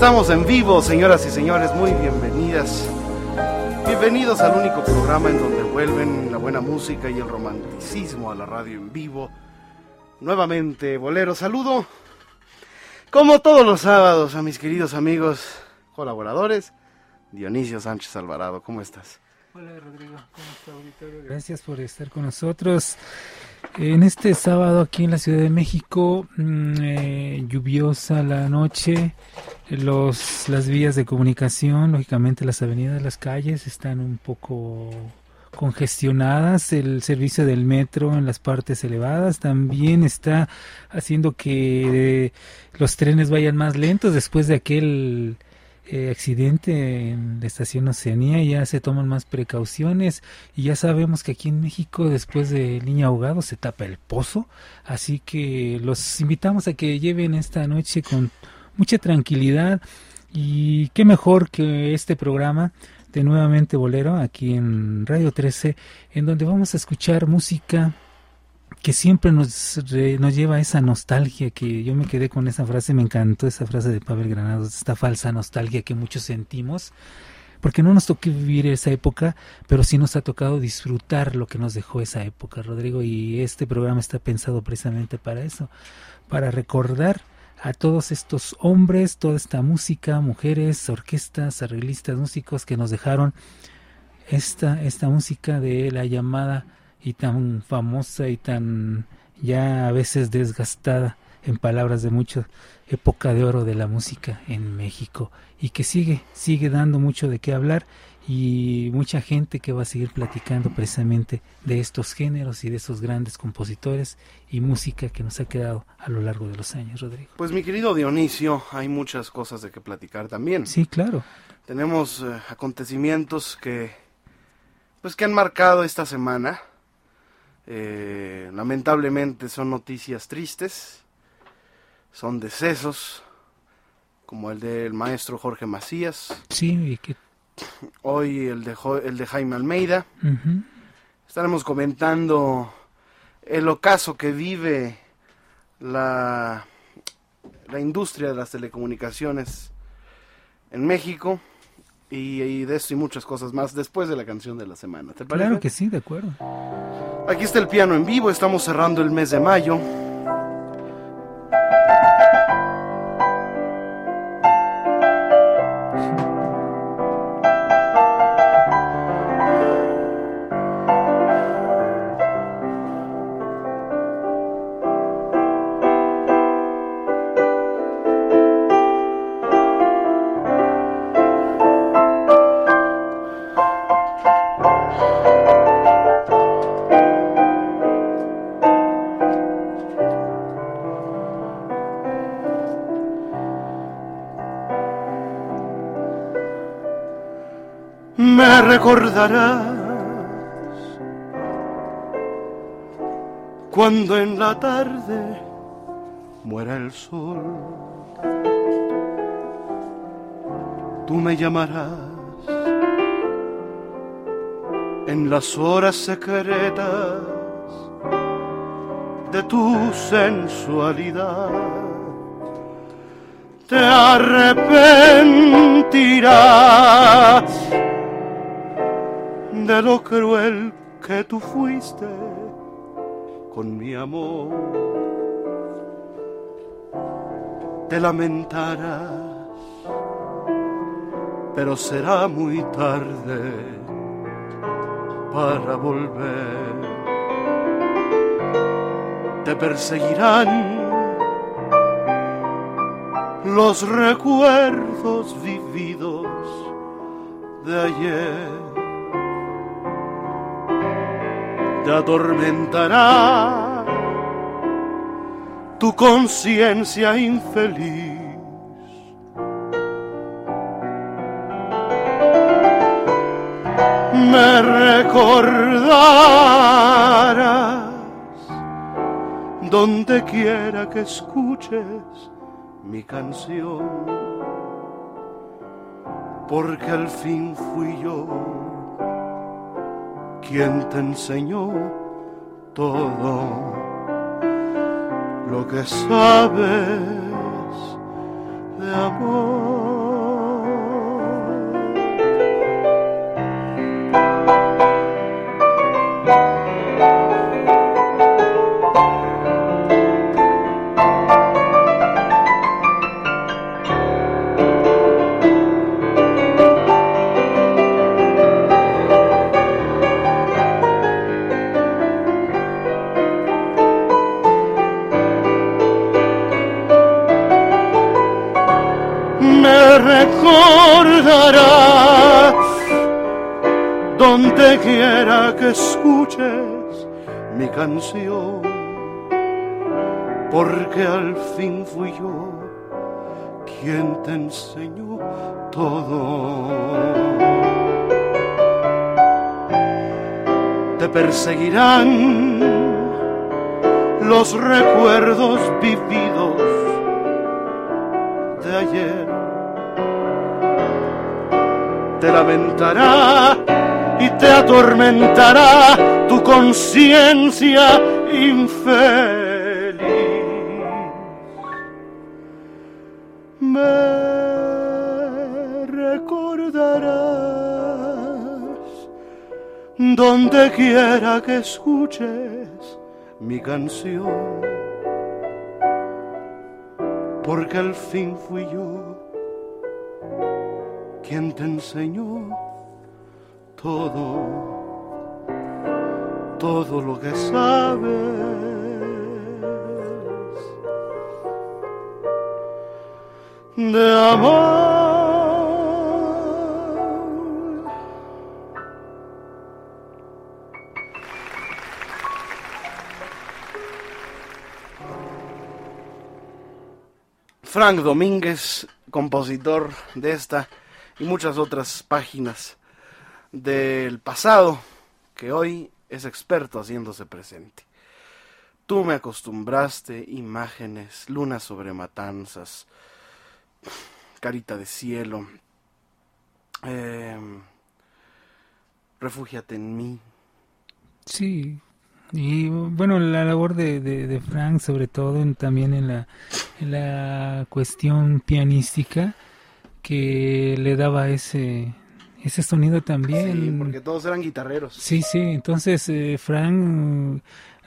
Estamos en vivo, señoras y señores, muy bienvenidas. Bienvenidos al único programa en donde vuelven la buena música y el romanticismo a la radio en vivo. Nuevamente, Bolero, saludo, como todos los sábados, a mis queridos amigos colaboradores. Dionisio Sánchez Alvarado, ¿cómo estás? Hola Rodrigo, ¿cómo está auditorio? Gracias por estar con nosotros. En este sábado aquí en la Ciudad de México, mm, eh, lluviosa la noche, los, las vías de comunicación, lógicamente las avenidas, las calles están un poco congestionadas, el servicio del metro en las partes elevadas también está haciendo que los trenes vayan más lentos después de aquel eh, accidente en la estación Oceanía, ya se toman más precauciones. Y ya sabemos que aquí en México después de niño ahogado se tapa el pozo, así que los invitamos a que lleven esta noche con mucha tranquilidad. Y qué mejor que este programa de Nuevamente Bolero aquí en Radio 13 en donde vamos a escuchar música que siempre nos, nos lleva esa nostalgia que yo me quedé con esa frase, me encantó esa frase de Pavel Granados, esta falsa nostalgia que muchos sentimos, porque no nos tocó vivir esa época, pero sí nos ha tocado disfrutar lo que nos dejó esa época, Rodrigo, y este programa está pensado precisamente para eso, para recordar a todos estos hombres, toda esta música, mujeres, orquestas, arreglistas, músicos que nos dejaron esta, esta música de la llamada y tan famosa y tan ya a veces desgastada en palabras de muchos época de oro de la música en México y que sigue sigue dando mucho de qué hablar y mucha gente que va a seguir platicando precisamente de estos géneros y de esos grandes compositores y música que nos ha quedado a lo largo de los años, Rodrigo. Pues mi querido Dionisio, hay muchas cosas de que platicar también. Sí, claro. Tenemos eh, acontecimientos que pues que han marcado esta semana eh, lamentablemente son noticias tristes, son decesos, como el del maestro Jorge Macías. Sí, que... Hoy el de, el de Jaime Almeida. Estaremos comentando el ocaso que vive la, la industria de las telecomunicaciones en México. Y, y, de esto y muchas cosas más después de la canción de la semana. ¿Te parece? Claro que sí, de acuerdo. Aquí está el piano en vivo, estamos cerrando el mes de mayo. Recordarás cuando en la tarde muera el sol. Tú me llamarás en las horas secretas de tu sensualidad. Te arrepentirás de lo cruel que tú fuiste con mi amor. Te lamentarás, pero será muy tarde para volver. Te perseguirán los recuerdos vividos de ayer te atormentará tu conciencia infeliz. Me recordarás donde quiera que escuches mi canción, porque al fin fui yo quien te enseñó todo lo que sabes de amor. Quiera que escuches mi canción, porque al fin fui yo quien te enseñó todo. Te perseguirán los recuerdos vividos de ayer te lamentará y te atormentará tu conciencia infeliz. Me recordarás donde quiera que escuches mi canción, porque al fin fui yo quien te enseñó todo, todo lo que sabes de amor. Frank Domínguez, compositor de esta y muchas otras páginas del pasado que hoy es experto haciéndose presente. Tú me acostumbraste imágenes, lunas sobre matanzas, carita de cielo, eh, refúgiate en mí. Sí, y bueno, la labor de, de, Frank, sobre todo también en la, en la cuestión pianística, que le daba ese ese sonido también. Sí, porque todos eran guitarreros. Sí, sí, entonces eh, Frank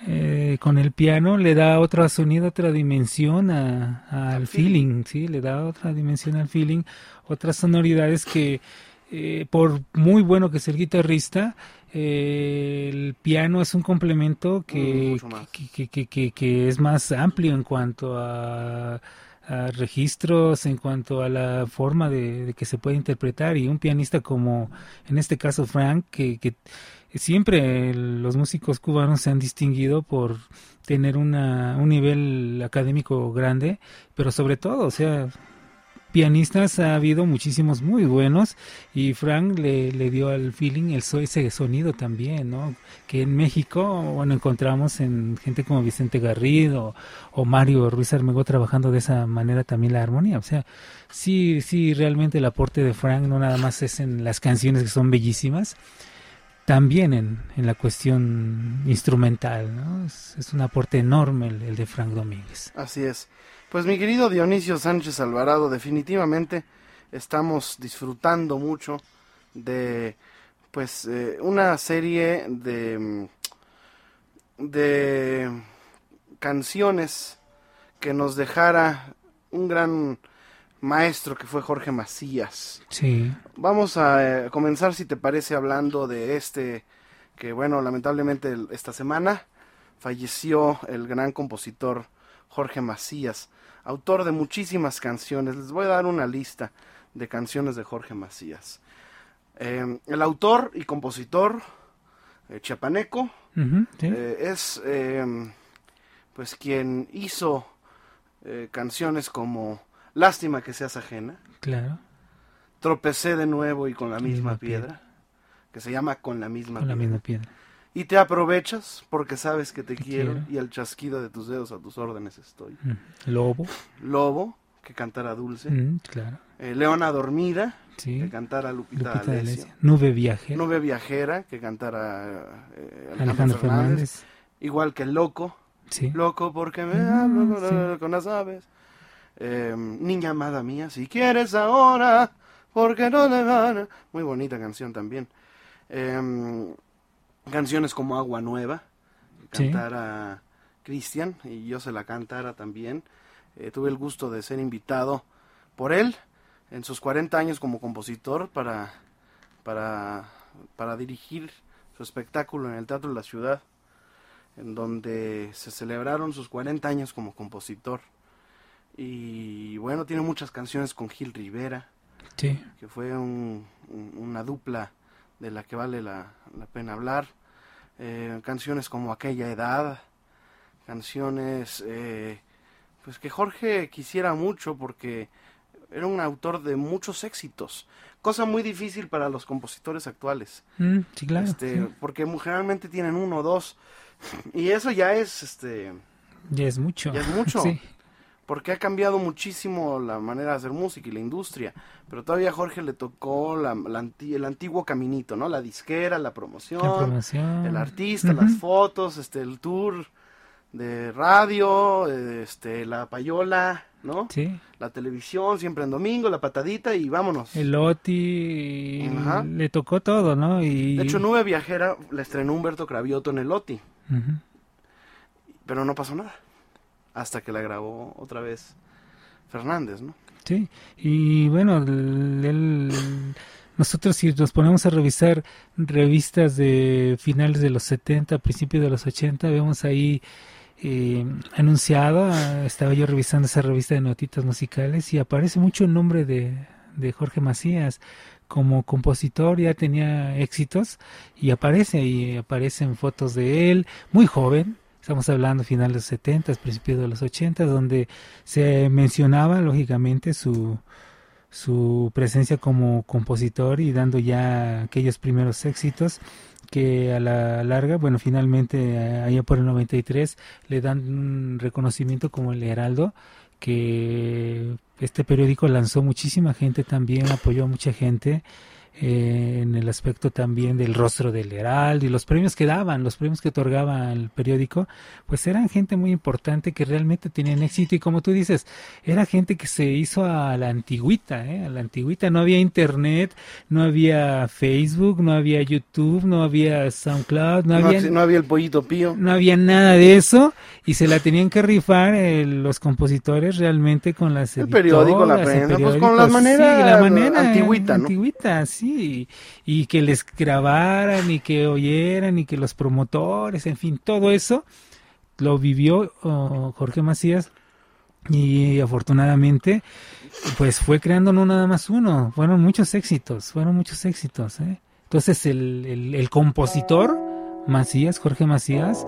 eh, con el piano le da otro sonido, otra dimensión al feeling. sí, le da otra dimensión al feeling, otras sonoridades que eh, por muy bueno que sea el guitarrista, eh, el piano es un complemento Mm, que, que, que, que, que es más amplio en cuanto a registros en cuanto a la forma de, de, que se puede interpretar y un pianista como en este caso Frank que, que siempre los músicos cubanos se han distinguido por tener una, un nivel académico grande pero sobre todo o sea pianistas ha habido muchísimos muy buenos y Frank le, le dio al feeling el ese sonido también, ¿no? Que en México, bueno, encontramos en gente como Vicente Garrido o Mario Ruiz Armengó trabajando de esa manera también la armonía. O sea, sí, sí, realmente el aporte de Frank no nada más es en las canciones que son bellísimas, también en, en la cuestión instrumental, ¿no? Es, es un aporte enorme el, el de Frank Domínguez. Así es. Pues mi querido Dionisio Sánchez Alvarado, definitivamente estamos disfrutando mucho de pues eh, una serie de de canciones que nos dejara un gran maestro que fue Jorge Macías. Sí. Vamos a eh, comenzar si te parece hablando de este que bueno, lamentablemente esta semana falleció el gran compositor Jorge Macías autor de muchísimas canciones. Les voy a dar una lista de canciones de Jorge Macías. Eh, el autor y compositor eh, chiapaneco uh -huh, sí. eh, es pues quien hizo canciones como Lástima que seas ajena. Claro. Tropecé de nuevo y con la misma, misma piedra, piedra, que se llama Con la misma con piedra. La misma piedra. Y te aprovechas porque sabes que te, Te quiero, quiero. y el chasquido de tus dedos a tus órdenes estoy. Mm. Lobo. Lobo, que cantara Dulce. Mm, claro. Eh, Leona Dormida, Sí. que cantara Lupita, Lupita D'Alessio. Nube viajera. Nube Viajera, que cantara eh, Alejandro, Alejandro Fernández. Fernández. Igual que Loco, Sí. Loco porque me Ah, hablo sí. con las aves. Eh, Niña amada mía, si quieres ahora, porque no te gana. Muy bonita canción también. Eh, canciones como Agua Nueva, que Sí. cantara Cristian, y yo se la cantara también. Eh, tuve el gusto de ser invitado por él en sus 40 años como compositor para, para, para dirigir su espectáculo en el Teatro de la Ciudad, en donde se celebraron sus 40 años como compositor. Y bueno, tiene muchas canciones con Gil Rivera, Sí. que fue un- un- una dupla de la que vale la, la pena hablar. Eh, canciones como Aquella Edad, canciones eh, pues que Jorge quisiera mucho porque era un autor de muchos éxitos, cosa muy difícil para los compositores actuales, Mm, sí, claro. este, sí. porque generalmente tienen uno o dos, y eso ya es este Ya es mucho. ya es mucho. Sí. Porque ha cambiado muchísimo la manera de hacer música y la industria, pero todavía a Jorge le tocó la, la anti- el antiguo caminito, ¿no? La disquera, la promoción, La promoción. el artista, las fotos, este, el tour de radio, este, la payola, ¿no? Sí. La televisión, siempre en domingo, la patadita y vámonos. El Oti Ajá. le tocó todo, ¿no? Y... De hecho, Nube Viajera la estrenó Humberto Cravioto en el OTI, pero no pasó nada, hasta que la grabó otra vez Fernández, ¿no? Sí, y bueno, el- nosotros si nos ponemos a revisar revistas de finales de los 70, principios de los 80, vemos ahí eh, anunciado, ah, estaba yo revisando esa revista de notitas musicales y aparece mucho el nombre de, de Jorge Macías como compositor, ya tenía éxitos y aparece y aparecen fotos de él, muy joven, Estamos hablando finales de los 70, principios de los 80, donde se mencionaba lógicamente su, su presencia como compositor y dando ya aquellos primeros éxitos que a la larga, bueno, finalmente eh, allá por el 93 le dan un reconocimiento como el Heraldo, que este periódico lanzó muchísima gente también, apoyó a mucha gente eh, en el aspecto también del rostro del Heraldo y los premios que daban, los premios que otorgaba el periódico, pues eran gente muy importante que realmente tenían éxito y como tú dices, era gente que se hizo a la antigüita, ¿eh? a la antigüita, no había internet, no había Facebook, no había YouTube, no había SoundCloud, no, había... No había el pollito pío. No había nada de eso y se la tenían que rifar eh, los compositores realmente con las el periódico, la prensa, pues con la manera, la manera antigüita, ¿no? Antigüita, sí y que les grabaran y que oyeran y que los promotores, en fin, todo eso lo vivió oh, Jorge Macías y afortunadamente pues fue creando no nada más uno, fueron muchos éxitos, fueron muchos éxitos. ¿eh? Entonces el, el, compositor Macías, Jorge Macías,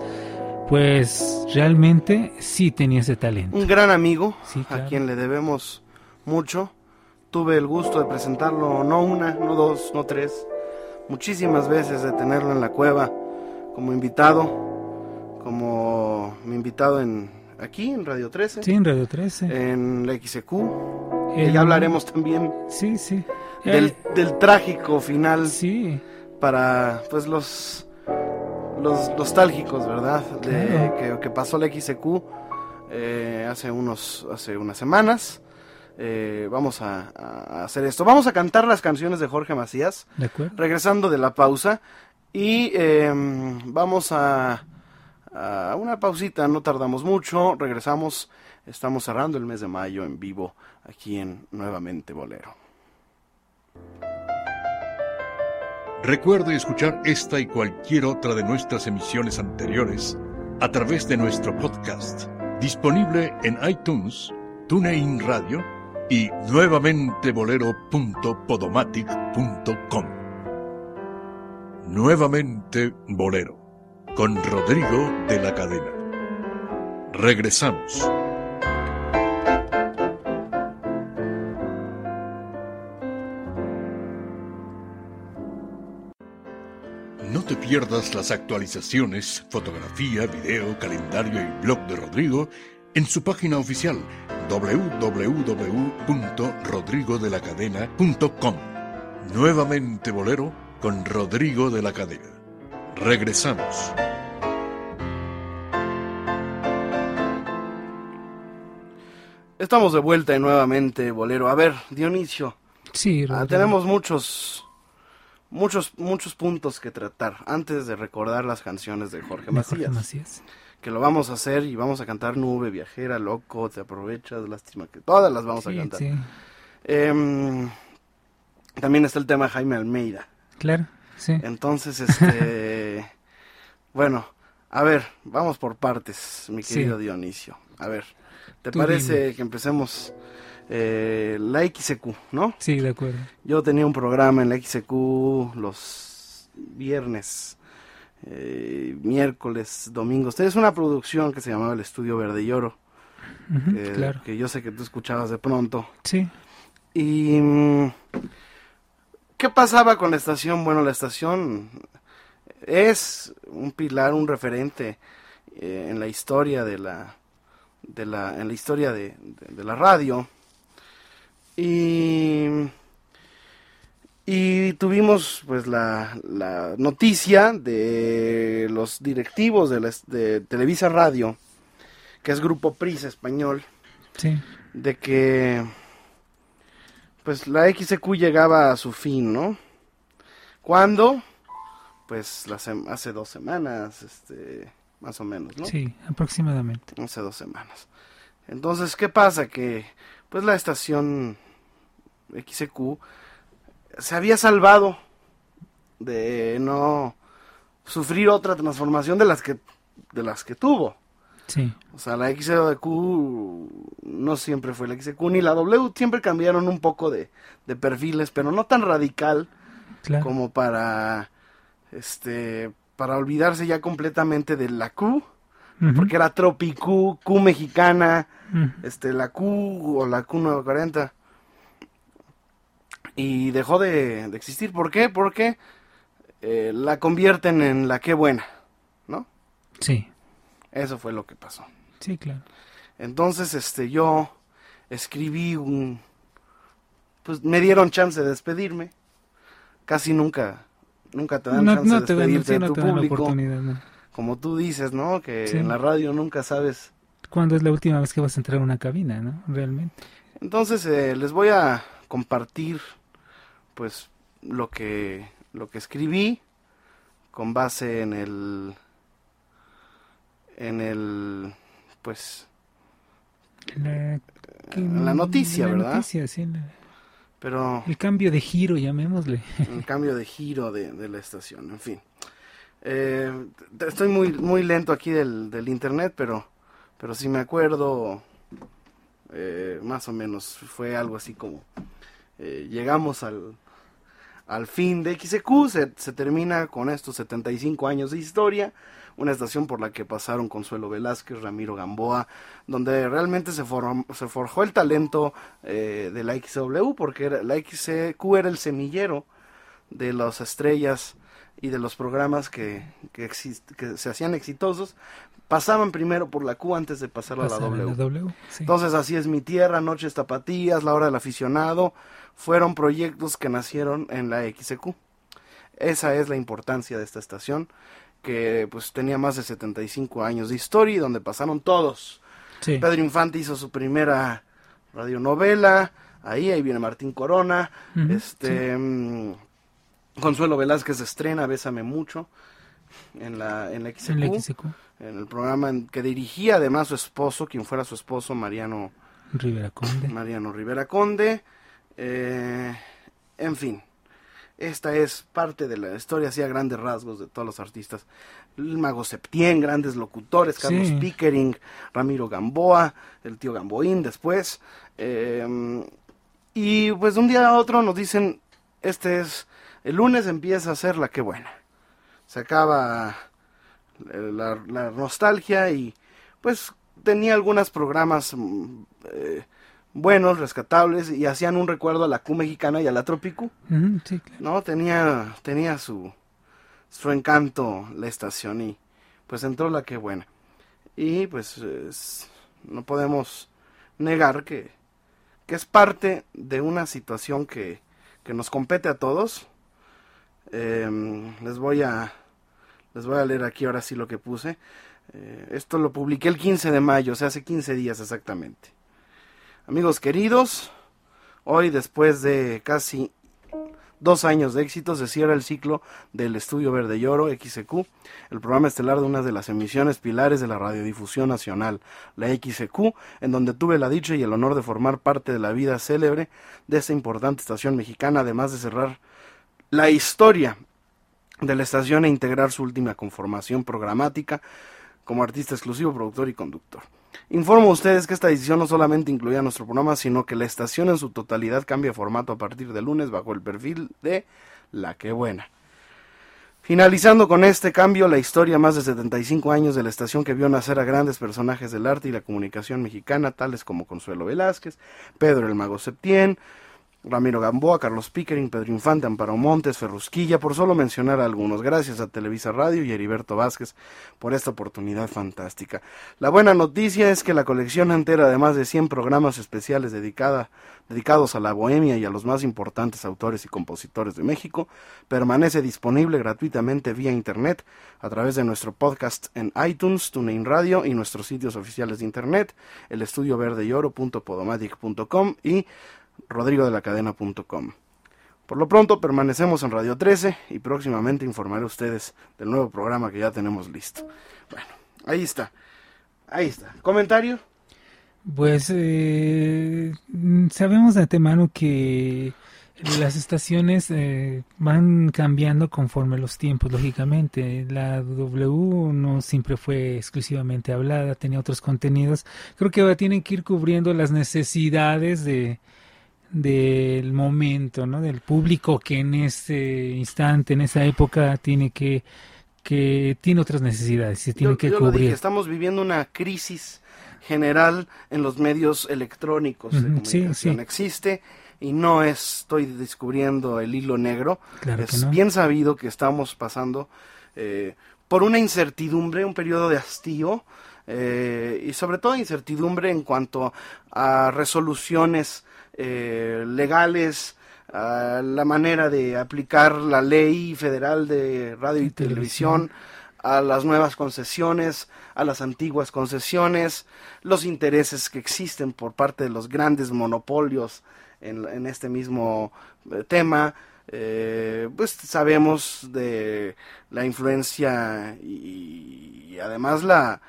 pues realmente sí tenía ese talento. Un gran amigo a quien le debemos mucho tuve el gusto de presentarlo no una, no dos, no tres, muchísimas veces de tenerlo en la cueva como invitado, como mi invitado en aquí en Radio 13. Sí, en Radio 13. En la XQ. Y ya hablaremos también. Sí, sí. Del, del trágico final. Sí. Para pues los los nostálgicos, ¿verdad? De, que, que, pasó la XQ eh, hace unos hace unas semanas. Eh, vamos a, hacer esto. Vamos a cantar las canciones de Jorge Macías. Regresando de la pausa. Y em, vamos a, a, una pausita, no tardamos mucho. Regresamos. Estamos cerrando el mes de mayo en vivo aquí en Nuevamente Bolero. Recuerde escuchar esta y cualquier otra de nuestras emisiones anteriores a través de nuestro podcast, disponible en iTunes, TuneIn Radio y nuevamente bolero.podomatic.com. Nuevamente Bolero, con Rodrigo de la Cadena. Regresamos. No te pierdas las actualizaciones, fotografía, video, calendario y blog de Rodrigo en su página oficial www.rodrigodelacadena.com. Nuevamente Bolero con Rodrigo de la Cadena. Regresamos. Estamos de vuelta y nuevamente Bolero. A ver, Dionisio. Sí, ah, tenemos muchos muchos muchos puntos que tratar antes de recordar las canciones de Jorge Macías. Jorge Macías que lo vamos a hacer y vamos a cantar Nube Viajera, Loco, Te Aprovechas, Lástima que todas las vamos a cantar. Em, también está el tema Jaime Almeida. Claro, sí. Entonces, este, bueno, a ver, vamos por partes, mi querido Dionisio. A ver, ¿te parece que empecemos eh, la XQ, no? Sí, de acuerdo. Yo tenía un programa en la XQ los viernes eh, miércoles, domingos. Es una producción que se llamaba El Estudio Verde y Oro, que, yo sé que tú escuchabas de pronto. Sí. Y mm, ¿qué pasaba con la estación? Bueno, la estación es un pilar, un referente eh, en la historia de la, de la, en la historia de la radio. Y y tuvimos pues la, la noticia de los directivos de, de Televisa Radio, que es Grupo PRIS español, de que pues la XQ llegaba a su fin, ¿no? ¿Cuándo? Pues hace dos semanas, este, más o menos, ¿no? Sí, aproximadamente. Hace dos semanas. Entonces, ¿qué pasa? Que pues la estación XQ se había salvado de no sufrir otra transformación de las que de las que tuvo. Sí. O sea, la XQ no siempre fue la XQ ni la W, siempre cambiaron un poco de, de perfiles, pero no tan radical como para este para olvidarse ya completamente de la Q, porque era Tropicu, Q mexicana, este la Q o la Q 940 y dejó de, existir. ¿Por qué? Porque eh, la convierten en la que buena, ¿no? Sí. Eso fue lo que pasó. Sí, claro. Entonces, este, yo escribí un, pues me dieron chance de despedirme. casi nunca, nunca te dan chance de despedirte de tu público. Como tú dices, ¿no? Que en la radio nunca sabes cuándo es la última vez que vas a entrar a una cabina, ¿no? Realmente. Entonces eh, les voy a compartir, pues, lo que lo que escribí con base en el en el pues la, en la noticia, la ¿verdad? Noticia, sí, Pero el cambio de giro, llamémosle. El cambio de giro de, de la estación, en fin. Eh, estoy muy muy lento aquí del, del internet, pero pero si me acuerdo, eh, más o menos fue algo así como, eh, llegamos al, al fin de XQ, se, se, termina con estos 75 años de historia, una estación por la que pasaron Consuelo Velázquez, Ramiro Gamboa, donde realmente se, se forjó el talento eh, de la XW, porque era, la XQ era el semillero de las estrellas y de los programas que, que, que se hacían exitosos, pasaban primero por la Q antes de pasar a la W. Entonces así es mi tierra, Noches Tapatías, La Hora del Aficionado, fueron proyectos que nacieron en la XQ. Esa es la importancia de esta estación, que pues tenía más de 75 años de historia y donde pasaron todos. Pedro Infante hizo su primera radionovela, ahí, ahí viene Martín Corona, este mm, Consuelo Velázquez estrena Bésame Mucho en la, en la XQ en el programa en que dirigía además su esposo, quien fuera su esposo, Mariano Rivera Conde. Mariano Rivera Conde. Eh, en fin, esta es parte de la historia, así a grandes rasgos de todos los artistas. El Mago Septién, grandes locutores, Carlos Pickering, Ramiro Gamboa, el tío Gamboín después. Eh, y pues de un día a otro nos dicen, este es, el lunes empieza a ser la que buena. Se acaba la, nostalgia y pues tenía algunos programas mm, eh, buenos, rescatables y hacían un recuerdo a la Q mexicana y a la Tropicu. No, tenía tenía su su encanto la estación y pues entró la que buena. Y pues no podemos negar que, que es parte de una situación que, que nos compete a todos. Em, les voy a les voy a leer aquí ahora sí lo que puse. Eh, esto lo publiqué el 15 de mayo, o sea, hace 15 días exactamente. Amigos queridos, hoy después de casi dos años de éxito se cierra el ciclo del Estudio Verde y Oro, XQ, el programa estelar de una de las emisiones pilares de la radiodifusión nacional, la XQ, en donde tuve la dicha y el honor de formar parte de la vida célebre de esta importante estación mexicana, además de cerrar la historia de la estación e integrar su última conformación programática como artista exclusivo, productor y conductor. Informo a ustedes que esta decisión no solamente incluía nuestro programa, sino que la estación en su totalidad cambia formato a partir de lunes bajo el perfil de La Que Buena. Finalizando con este cambio, la historia más de 75 años de la estación que vio nacer a grandes personajes del arte y la comunicación mexicana, tales como Consuelo Velázquez, Pedro el Mago Septién, Ramiro Gamboa, Carlos Pickering, Pedro Infante, Amparo Montes, Ferrusquilla, por solo mencionar algunos. Gracias a Televisa Radio y Heriberto Vázquez por esta oportunidad fantástica. La buena noticia es que la colección entera de más de 100 programas especiales dedicada, dedicados a la bohemia y a los más importantes autores y compositores de México permanece disponible gratuitamente vía Internet a través de nuestro podcast en iTunes, TuneIn Radio y nuestros sitios oficiales de Internet, el estudio verde y oro.podomatic.com y rodrigodelacadena.com. Por lo pronto permanecemos en Radio 13 y próximamente informaré a ustedes del nuevo programa que ya tenemos listo. Bueno, ahí está. Ahí está. ¿Comentario? Pues eh, sabemos de antemano que las estaciones eh, van cambiando conforme los tiempos, lógicamente. La W no siempre fue exclusivamente hablada, tenía otros contenidos. Creo que ahora tienen que ir cubriendo las necesidades de, del momento, ¿no? Del público que en ese instante, en esa época tiene que que tiene otras necesidades y tiene que cubrir. estamos viviendo una crisis general en los medios electrónicos de comunicación. Existe y no estoy descubriendo el hilo negro. es bien sabido que estamos pasando eh, por una incertidumbre, un periodo de hastío eh, y sobre todo incertidumbre en cuanto a resoluciones eh, legales a la manera de aplicar la ley federal de radio y, televisión, a las nuevas concesiones, a las antiguas concesiones, los intereses que existen por parte de los grandes monopolios en, este mismo eh, tema. Eh, pues sabemos de la influencia y además la,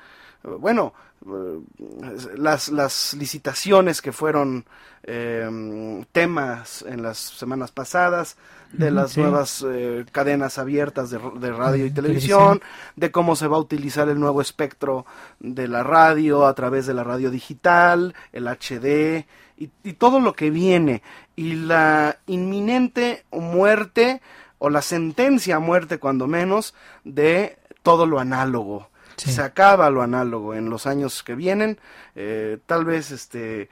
bueno, las, las licitaciones que fueron eh, temas en las semanas pasadas, de las nuevas eh, cadenas abiertas de, radio y televisión, de cómo se va a utilizar el nuevo espectro de la radio a través de la radio digital, el HD y, y todo lo que viene. Y la inminente muerte o la sentencia a muerte cuando menos de todo lo análogo se acaba lo análogo en los años que vienen. Eh, tal vez este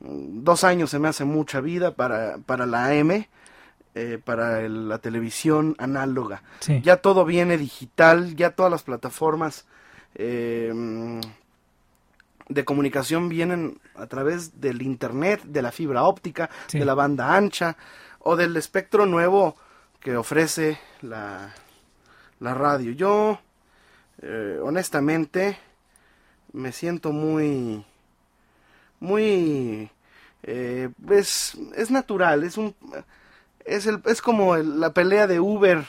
dos años se me hace mucha vida para, para la AM, eh, para la televisión análoga. Ya todo viene digital, ya todas las plataformas em, de comunicación vienen a través del internet, de la fibra óptica, de la banda ancha o del espectro nuevo que ofrece la, la radio. Yo eh, honestamente me siento muy muy eh, es, es natural es un es el es como la pelea de Uber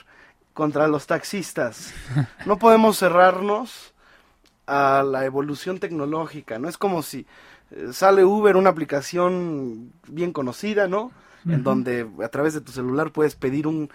contra los taxistas. No podemos cerrarnos a la evolución tecnológica no es como si eh, sale Uber una aplicación bien conocida no en donde a través de tu celular puedes pedir un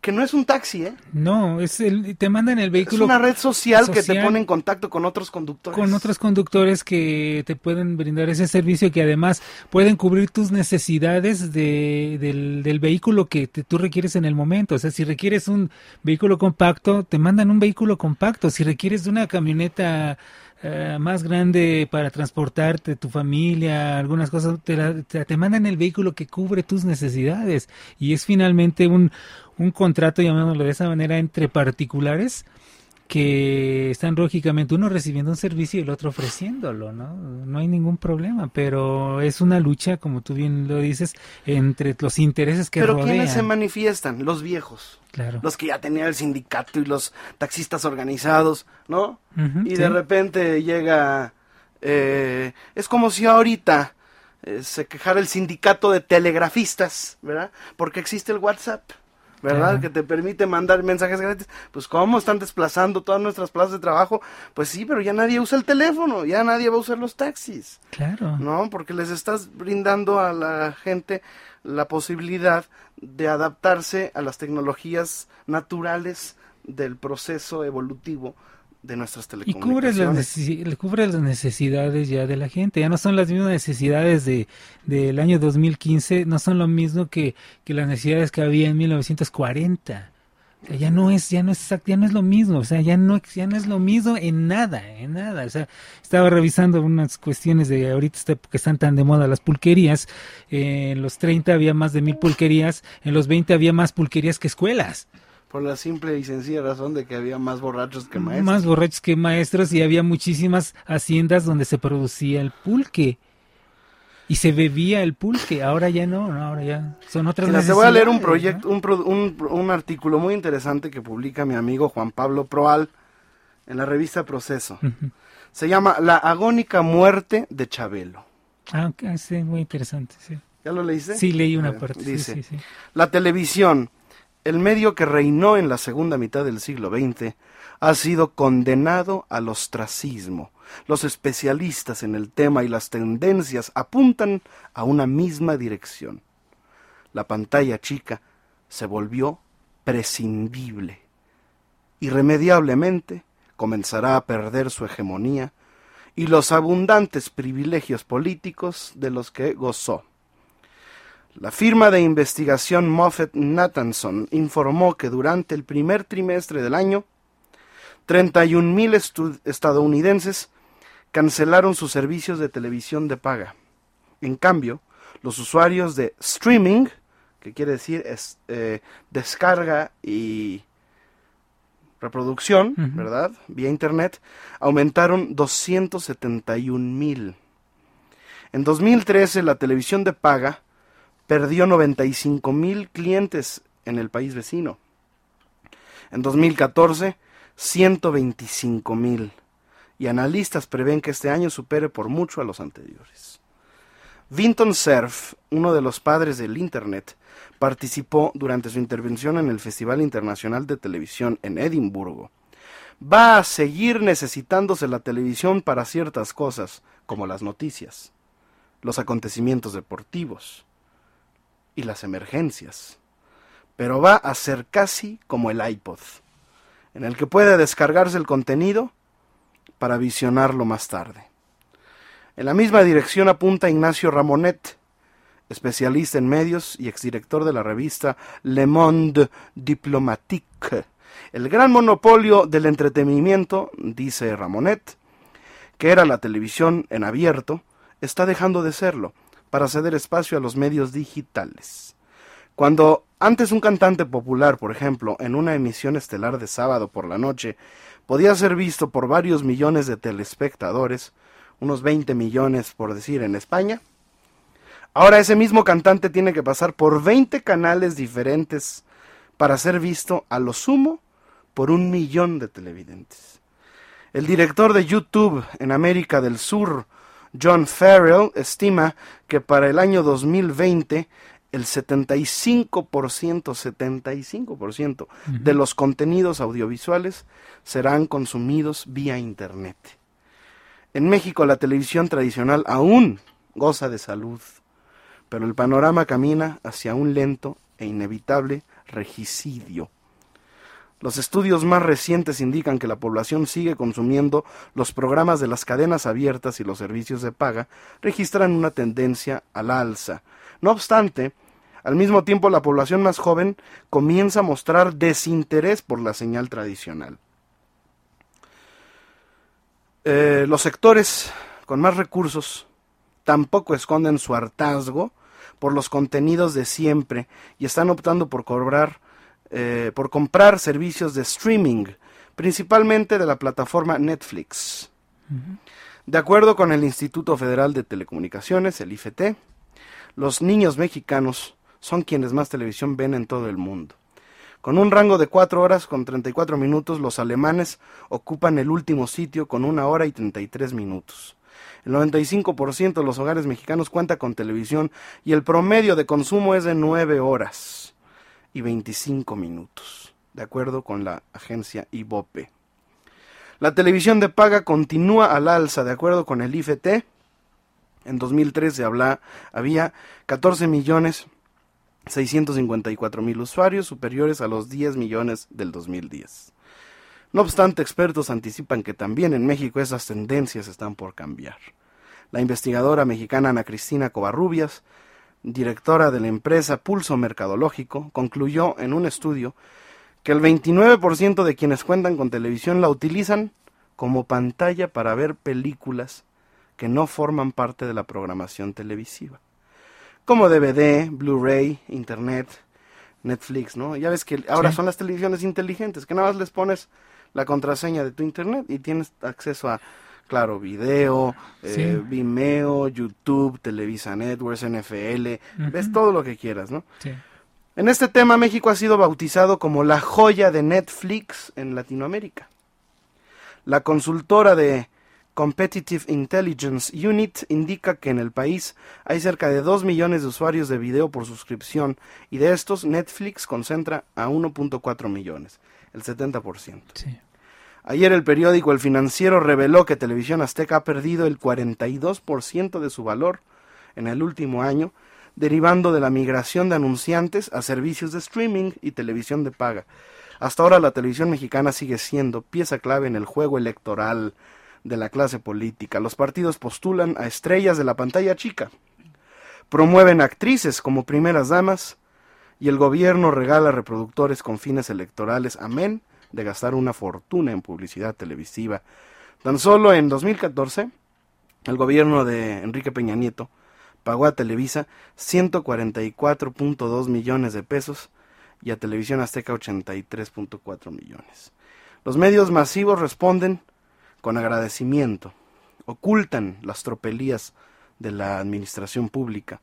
que no es un taxi, ¿eh? No, es el, te mandan el vehículo. Es una red social, que te pone en contacto con otros conductores. Con otros conductores que te pueden brindar ese servicio que además pueden cubrir tus necesidades de, del, del vehículo que tú requieres en el momento. O sea, si requieres un vehículo compacto, te mandan un vehículo compacto. Si requieres de una camioneta eh, más grande para transportarte, tu familia, algunas cosas, te, te, mandan el vehículo que cubre tus necesidades. Y es finalmente un, un contrato, llamémoslo de esa manera, entre particulares que están lógicamente uno recibiendo un servicio y el otro ofreciéndolo, ¿no? No hay ningún problema, pero es una lucha, como tú bien lo dices, entre los intereses que pero ¿quiénes se manifiestan? Los viejos. Claro. Los que ya tenían el sindicato y los taxistas organizados, ¿no? y de repente llega... Eh, es como si ahorita eh, se quejara el sindicato de telegrafistas, ¿verdad? Porque existe el WhatsApp. ¿Verdad? Que te permite mandar mensajes gratis. Pues cómo están desplazando todas nuestras plazas de trabajo. Pues sí, pero ya nadie usa el teléfono, ya nadie va a usar los taxis. Claro. ¿No? Porque les estás brindando a la gente la posibilidad de adaptarse a las tecnologías naturales del proceso evolutivo de nuestras telecomunicaciones. Y cubre las, las necesidades ya de la gente, ya no son las mismas necesidades de del año 2015, no son lo mismo que, que las necesidades que había en 1940. O sea, ya no es, ya no es ya no es lo mismo, o sea, ya no, ya no es lo mismo en nada, en nada. O sea, estaba revisando unas cuestiones de ahorita que están tan de moda las pulquerías. Eh, en los 30 había más de mil pulquerías, en los 20 había más pulquerías que escuelas. Por la simple y sencilla razón de que había más borrachos que maestros. Más borrachos que maestros y había muchísimas haciendas donde se producía el pulque. Y se bebía el pulque, ahora ya no, ahora ya son otras Mira, Te voy a leer un proyecto, un, un, un, artículo muy interesante que publica mi amigo Juan Pablo Proal en la revista Proceso. Se llama La agónica muerte de Chabelo. Ah, sí, muy interesante, sí. ¿Ya lo leíste? Sí, leí una parte. Dice, la televisión el medio que reinó en la segunda mitad del siglo XX ha sido condenado al ostracismo. Los especialistas en el tema y las tendencias apuntan a una misma dirección. La pantalla chica se volvió prescindible. Irremediablemente comenzará a perder su hegemonía y los abundantes privilegios políticos de los que gozó. La firma de investigación Moffett Nathanson informó que durante el primer trimestre del año, 31.000 estadounidenses cancelaron sus servicios de televisión de paga. En cambio, los usuarios de streaming, que quiere decir eh, descarga y reproducción, ¿verdad? Vía Internet, aumentaron 271.000. En 2013, la televisión de paga perdió 95 mil clientes en el país vecino. En 2014, 125 mil. Y analistas prevén que este año supere por mucho a los anteriores. Vinton Cerf, uno de los padres del Internet, participó durante su intervención en el Festival Internacional de Televisión en Edimburgo. Va a seguir necesitándose la televisión para ciertas cosas, como las noticias, los acontecimientos deportivos y las emergencias. Pero va a ser casi como el iPod, en el que puede descargarse el contenido para visionarlo más tarde. En la misma dirección apunta Ignacio Ramonet, especialista en medios y exdirector de la revista Le Monde Diplomatique. El gran monopolio del entretenimiento, dice Ramonet, que era la televisión en abierto, está dejando de serlo para ceder espacio a los medios digitales. Cuando antes un cantante popular, por ejemplo, en una emisión estelar de sábado por la noche, podía ser visto por varios millones de telespectadores, unos 20 millones por decir en España, Ahora ese mismo cantante tiene que pasar por 20 canales diferentes para ser visto a lo sumo por un millón de televidentes. El director de YouTube en América del Sur, John Farrell, estima que para el año 2020 el 75%, 75% de los contenidos audiovisuales serán consumidos vía Internet. En México la televisión tradicional aún goza de salud pero el panorama camina hacia un lento e inevitable regicidio. Los estudios más recientes indican que la población sigue consumiendo los programas de las cadenas abiertas y los servicios de paga registran una tendencia al alza. No obstante, al mismo tiempo la población más joven comienza a mostrar desinterés por la señal tradicional. Eh, los sectores con más recursos tampoco esconden su hartazgo por los contenidos de siempre y están optando por cobrar, eh, por comprar servicios de streaming, principalmente de la plataforma Netflix. De acuerdo con el Instituto Federal de Telecomunicaciones, el IFT, los niños mexicanos son quienes más televisión ven en todo el mundo. Con un rango de 4 horas con 34 minutos, los alemanes ocupan el último sitio con una hora y 33 minutos. El 95% de los hogares mexicanos cuenta con televisión y el promedio de consumo es de 9 horas y 25 minutos, de acuerdo con la agencia IBOPE. La televisión de paga continúa al alza, de acuerdo con el IFT. En 2013 habla, había 14 millones 654 mil usuarios, superiores a los 10 millones del 2010. No obstante, expertos anticipan que también en México esas tendencias están por cambiar. La investigadora mexicana Ana Cristina Covarrubias, directora de la empresa Pulso Mercadológico, concluyó en un estudio que el 29% de quienes cuentan con televisión la utilizan como pantalla para ver películas que no forman parte de la programación televisiva, como DVD, Blu-ray, Internet, Netflix, ¿no? Ya ves que ahora son las televisiones inteligentes, que nada más les pones la contraseña de tu internet y tienes acceso a, claro, video, eh, Vimeo, YouTube, Televisa Networks, NFL, ves todo lo que quieras, ¿no? Sí. En este tema México ha sido bautizado como la joya de Netflix en Latinoamérica. La consultora de Competitive Intelligence Unit indica que en el país hay cerca de 2 millones de usuarios de video por suscripción y de estos Netflix concentra a 1.4 millones el 70%. Ayer el periódico El Financiero reveló que Televisión Azteca ha perdido el 42% de su valor en el último año, derivando de la migración de anunciantes a servicios de streaming y televisión de paga. Hasta ahora la televisión mexicana sigue siendo pieza clave en el juego electoral de la clase política. Los partidos postulan a estrellas de la pantalla chica, promueven actrices como primeras damas, y el gobierno regala reproductores con fines electorales, amén de gastar una fortuna en publicidad televisiva. Tan solo en 2014, el gobierno de Enrique Peña Nieto pagó a Televisa 144.2 millones de pesos y a Televisión Azteca 83.4 millones. Los medios masivos responden con agradecimiento, ocultan las tropelías de la administración pública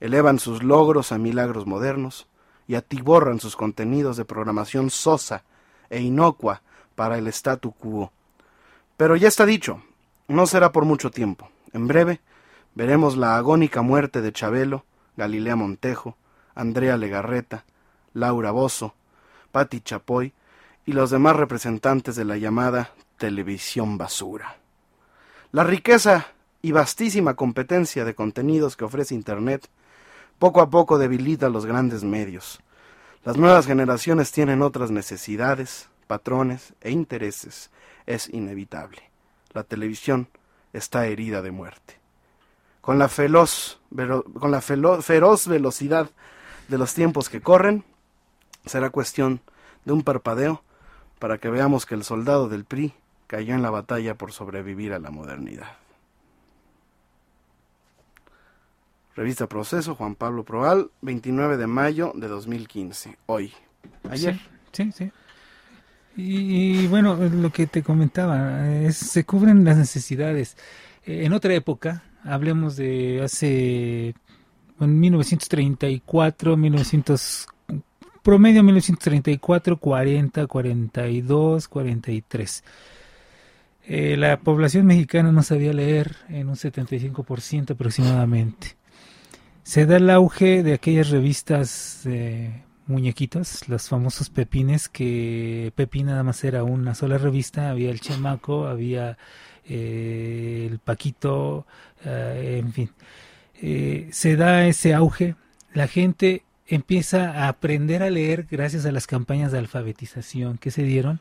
elevan sus logros a milagros modernos y atiborran sus contenidos de programación sosa e inocua para el statu quo. Pero ya está dicho, no será por mucho tiempo. En breve veremos la agónica muerte de Chabelo, Galilea Montejo, Andrea Legarreta, Laura Bozo, Patti Chapoy y los demás representantes de la llamada televisión basura. La riqueza y vastísima competencia de contenidos que ofrece Internet poco a poco debilita los grandes medios. Las nuevas generaciones tienen otras necesidades, patrones e intereses. Es inevitable. La televisión está herida de muerte. Con la, feroz, con la feroz velocidad de los tiempos que corren, será cuestión de un parpadeo para que veamos que el soldado del PRI cayó en la batalla por sobrevivir a la modernidad. Revista Proceso, Juan Pablo Proal, 29 de mayo de 2015, hoy. Ayer. Sí, sí. Y, bueno, lo que te comentaba, es, se cubren las necesidades. En otra época, hablemos de hace en 1934, 1900 promedio 1934, 40, 42, 43. la población mexicana no sabía leer en un 75% aproximadamente. Se da el auge de aquellas revistas muñequitos, los famosos pepines, que Pepín nada más era una sola revista, había el chamaco, había eh, el Paquito, eh, en fin. Eh, se da ese auge, la gente empieza a aprender a leer gracias a las campañas de alfabetización que se dieron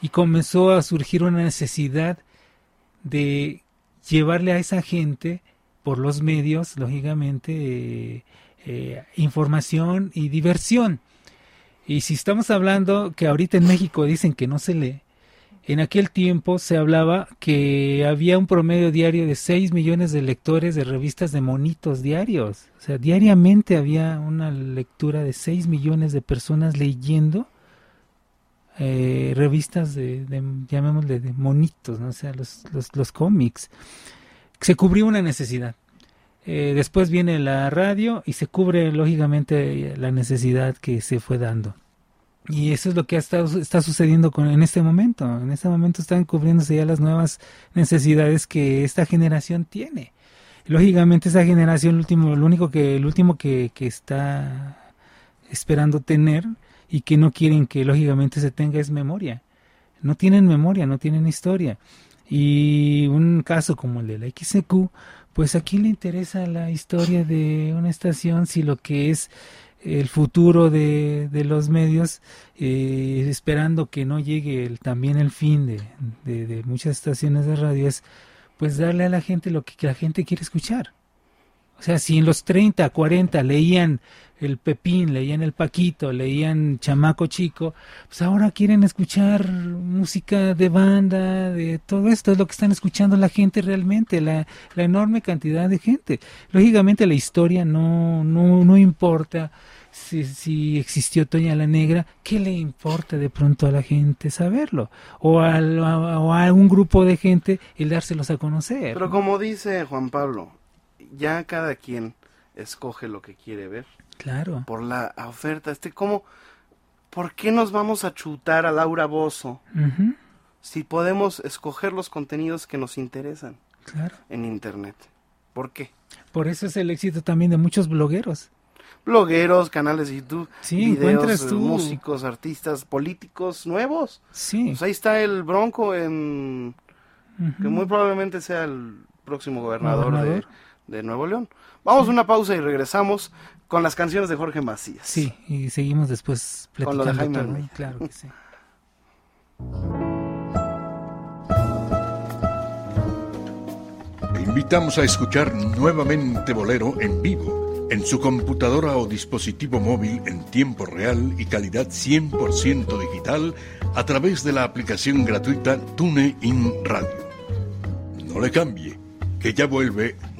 y comenzó a surgir una necesidad de llevarle a esa gente por los medios, lógicamente, eh, eh, información y diversión. Y si estamos hablando que ahorita en México dicen que no se lee, en aquel tiempo se hablaba que había un promedio diario de 6 millones de lectores de revistas de monitos diarios. O sea, diariamente había una lectura de 6 millones de personas leyendo eh, revistas de, llamémosle, de monitos, ¿no? o sea, los, los, cómics. Se cubrió una necesidad. Eh, después viene la radio y se cubre, lógicamente, la necesidad que se fue dando. Y eso es lo que está, sucediendo con, en este momento. En este momento están cubriéndose ya las nuevas necesidades que esta generación tiene. Lógicamente esa generación, el último, lo único que, el último que, que está esperando tener y que no quieren que lógicamente se tenga es memoria. No tienen memoria, no tienen historia. Y un caso como el de la XQ, pues aquí le interesa la historia de una estación si lo que es el futuro de, de los medios, eh, esperando que no llegue el, también el fin de, de, muchas estaciones de radio, es pues darle a la gente lo que, la gente quiere escuchar. O sea, si en los 30, 40 leían el Pepín, leían el Paquito, leían Chamaco Chico, pues ahora quieren escuchar música de banda, de todo esto, es lo que están escuchando la gente realmente, la, la enorme cantidad de gente. Lógicamente la historia no, no, no importa si, si, existió Toña la Negra, ¿qué le importa de pronto a la gente saberlo? O a, o a algún grupo de gente el dárselos a conocer. Pero como dice Juan Pablo, ya cada quien escoge lo que quiere ver. Claro. Por la oferta. Este, ¿cómo? ¿Por qué nos vamos a chutar a Laura Bozo si podemos escoger los contenidos que nos interesan claro. en Internet? ¿Por qué? Por eso es el éxito también de muchos blogueros blogueros, canales de YouTube, sí, videos, tú... músicos, artistas, políticos nuevos. Sí. Pues ahí está el Bronco en que muy probablemente sea el próximo gobernador, De, Nuevo León. Vamos a una pausa y regresamos con las canciones de Jorge Macías. Sí, y seguimos después platicando con lo de Jaime Claro que sí. Te invitamos a escuchar nuevamente Bolero en vivo en su computadora o dispositivo móvil en tiempo real y calidad 100% digital a través de la aplicación gratuita TuneIn Radio. No le cambie, que ya vuelve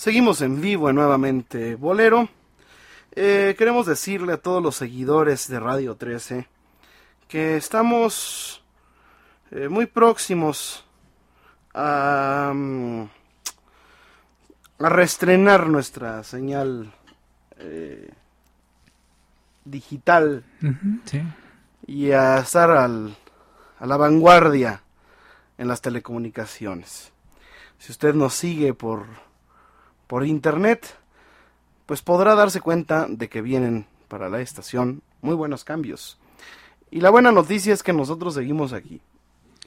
Seguimos en vivo en nuevamente Bolero. Eh, queremos decirle a todos los seguidores de Radio 13 que estamos eh, muy próximos a, mm, a reestrenar nuestra señal eh, digital sí. y a estar al- a la vanguardia en las telecomunicaciones. Si usted nos sigue por, por internet, pues podrá darse cuenta de que vienen para la estación muy buenos cambios. Y la buena noticia es que nosotros seguimos aquí.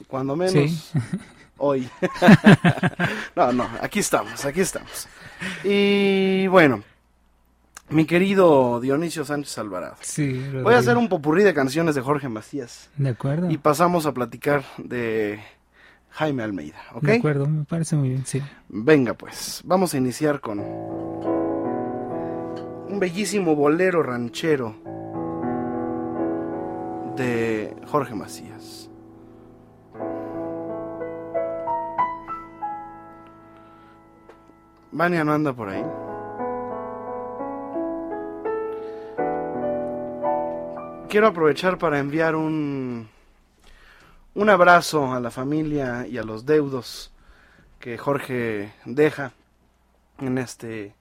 Cuando menos Sí. hoy. no, no, aquí estamos, aquí estamos. Y bueno, mi querido Dionisio Sánchez Alvarado. Sí, Voy a hacer un popurrí de canciones de Jorge Macías. De acuerdo. Y pasamos a platicar de Jaime Almeida, ¿ok? De acuerdo, me parece muy bien, sí. Venga pues, vamos a iniciar con un bellísimo bolero ranchero de Jorge Macías. Vania no anda por ahí. Quiero aprovechar para enviar un un abrazo a la familia y a los deudos que Jorge deja en este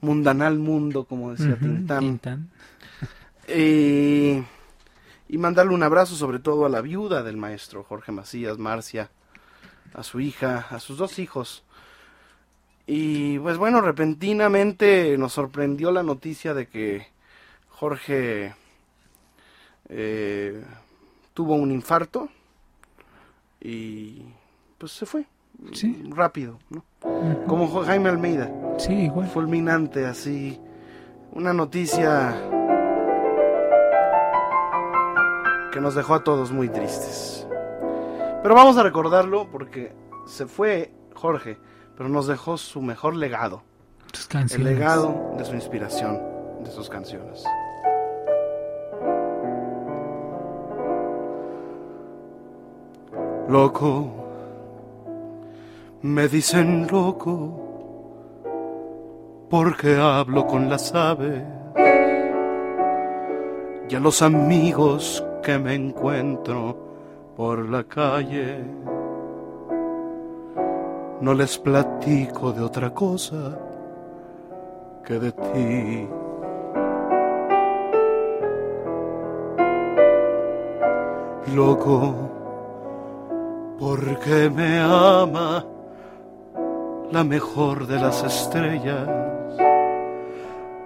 mundanal mundo, como decía Ujú, Tintán. Y mandarle un abrazo sobre todo a la viuda del maestro Jorge Macías, Marcia, a su hija, a sus dos hijos. Y pues bueno, repentinamente nos sorprendió la noticia de que Jorge eh, tuvo un infarto y pues se fue Sí. rápido, ¿no? Como Jaime Almeida Sí, igual. fulminante, así, una noticia que nos dejó a todos muy tristes. Pero vamos a recordarlo porque se fue Jorge, pero nos dejó su mejor legado, el canciones. legado de su inspiración, de sus canciones. Loco, me dicen loco porque hablo con las aves y a los amigos que me encuentro por la calle. No les platico de otra cosa que de ti. Loco, porque me ama la mejor de las estrellas,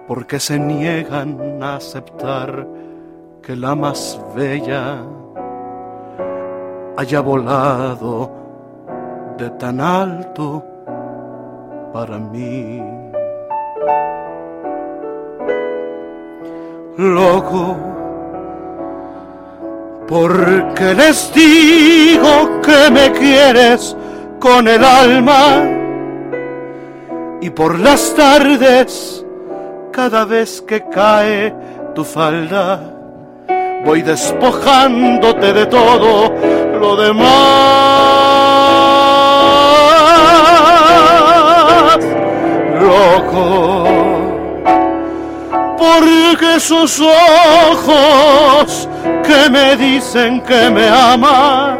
porque se niegan a aceptar que la más bella haya volado de tan alto para mí. Loco, porque les digo que me quieres con el alma y por las tardes, cada vez que cae tu falda, voy despojándote de todo lo demás. Loco, porque esos ojos que me dicen que me amas,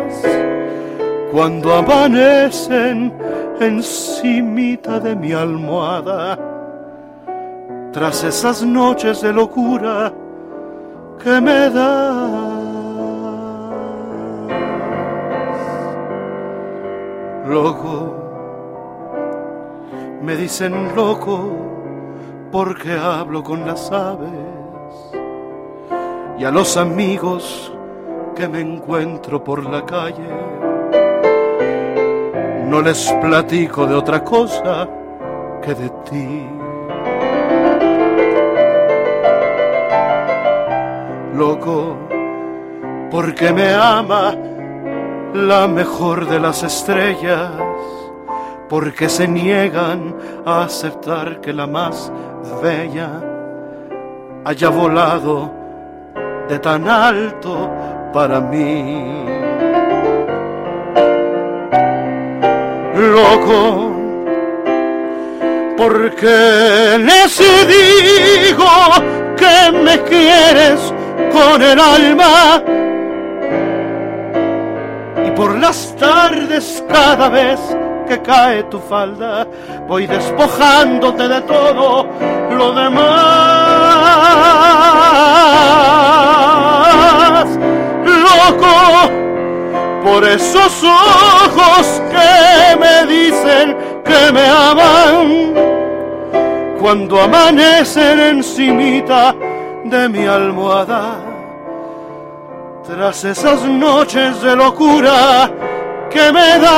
cuando amanecen encimita de mi almohada, tras esas noches de locura que me das. Loco, me dicen loco porque hablo con las aves y a los amigos que me encuentro por la calle. No les platico de otra cosa que de ti. Loco, porque me ama la mejor de las estrellas, porque se niegan a aceptar que la más bella haya volado de tan alto para mí. Loco, porque les digo que me quieres con el alma y por las tardes cada vez que cae tu falda, voy despojándote de todo lo demás. Loco, por esos ojos que me dicen que me aman, cuando amanecen encimita de mi almohada, tras esas noches de locura que me das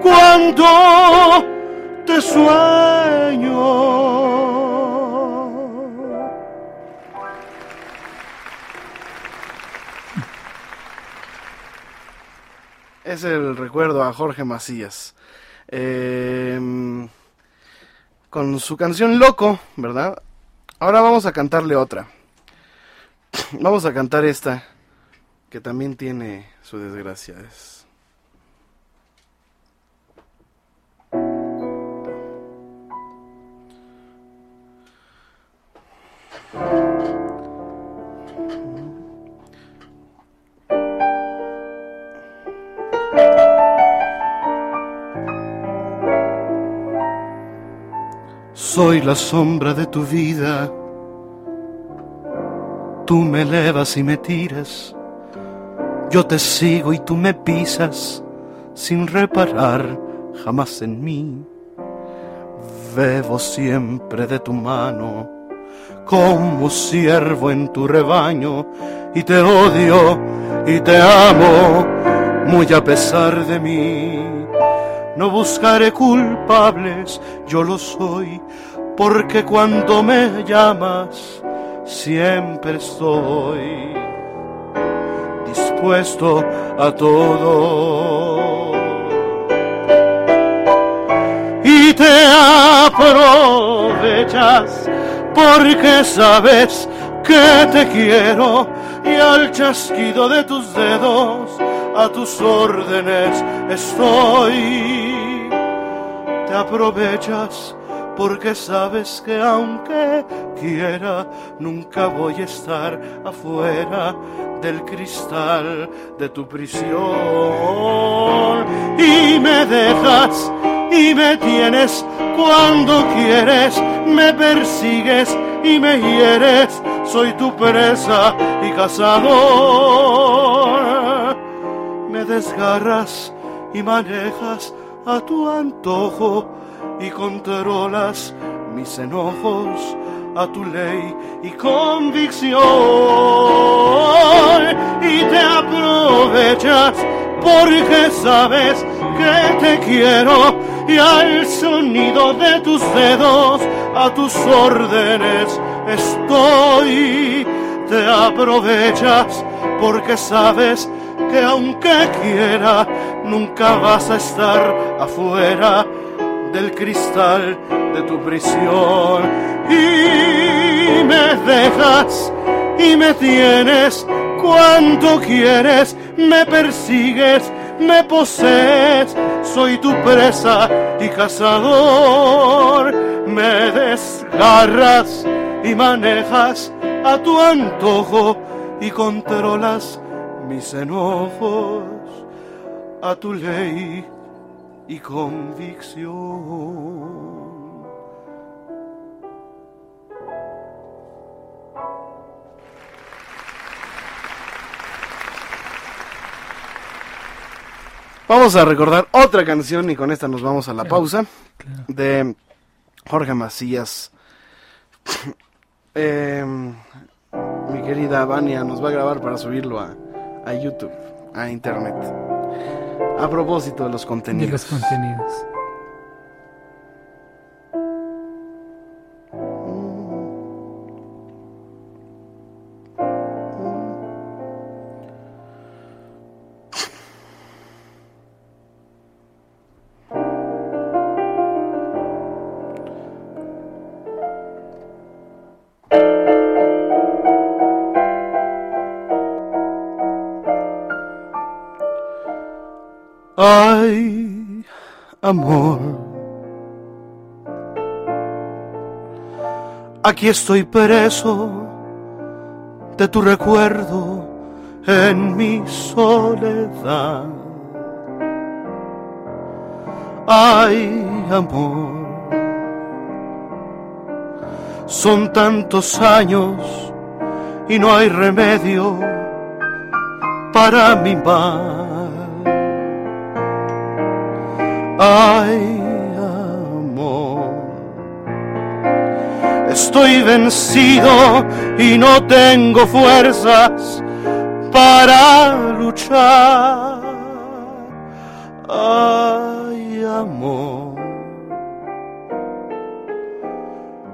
cuando te sueño. Es el recuerdo a Jorge Macías. Em, con su canción Loco, ¿verdad? Ahora vamos a cantarle otra. Vamos a cantar esta que también tiene su desgracia. Soy la sombra de tu vida, tú me elevas y me tiras yo te sigo y tú me pisas sin reparar jamás en mí. Bebo siempre de tu mano como siervo en tu rebaño y te odio y te amo muy a pesar de mí. No buscaré culpables, yo lo soy, porque cuando me llamas siempre estoy dispuesto a todo. Y te aprovechas porque sabes que te quiero y al chasquido de tus dedos a tus órdenes estoy. Te aprovechas porque sabes que aunque quiera, nunca voy a estar afuera del cristal de tu prisión. Y me dejas y me tienes cuando quieres, me persigues y me hieres, soy tu presa y cazador. Me desgarras y manejas a tu antojo y controlas mis enojos a tu ley y convicción y te aprovechas porque sabes que te quiero y al sonido de tus dedos a tus órdenes estoy. Te aprovechas porque sabes que aunque quiera nunca vas a estar afuera del cristal de tu prisión. Y me dejas y me tienes cuanto quieres, me persigues, me posees, soy tu presa y cazador, me desgarras y manejas a tu antojo y controlas mis enojos. A tu ley y convicción. Vamos a recordar otra canción y con esta nos vamos a la pausa de Jorge Macías. Em, mi querida Vania nos va a grabar para subirlo a, a YouTube, a internet. A propósito de los contenidos. De los contenidos. Ay, amor. Aquí estoy preso de tu recuerdo en mi soledad. Ay, amor. Son tantos años y no hay remedio para mi mal. Ay, amor, estoy vencido y no tengo fuerzas para luchar. Ay, amor,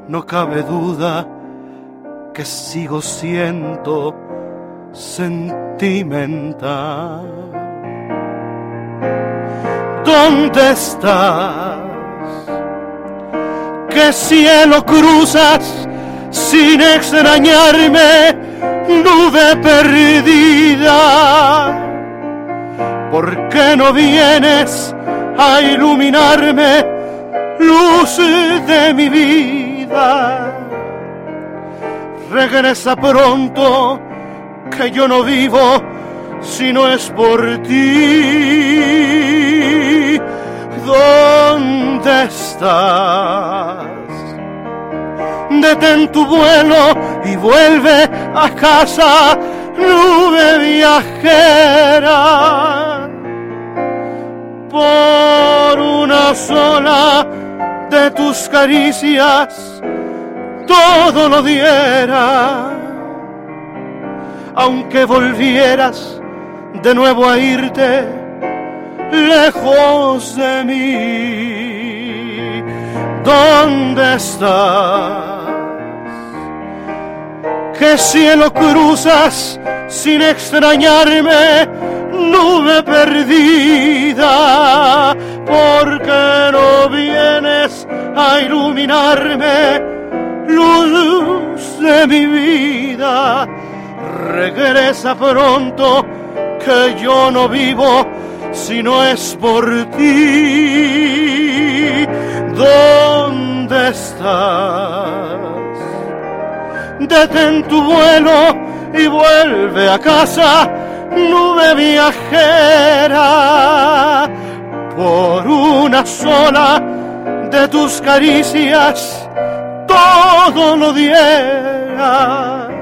no cabe duda que sigo siendo sentimental. ¿Dónde estás? ¿Qué cielo cruzas sin extrañarme, nube perdida? ¿Por qué no vienes a iluminarme, luz de mi vida? Regresa pronto, que yo no vivo si no es por ti. ¿Dónde estás? Detén tu vuelo y vuelve a casa, nube viajera. Por una sola de tus caricias, todo lo diera. Aunque volvieras de nuevo a irte lejos de mí. ¿Dónde estás? ¿Qué cielo cruzas sin extrañarme, nube perdida? ¿Por qué no vienes a iluminarme, luz de mi vida? Regresa pronto que yo no vivo si no es por ti. ¿Dónde estás? Detén tu vuelo y vuelve a casa, nube viajera. Por una sola de tus caricias, todo lo diera.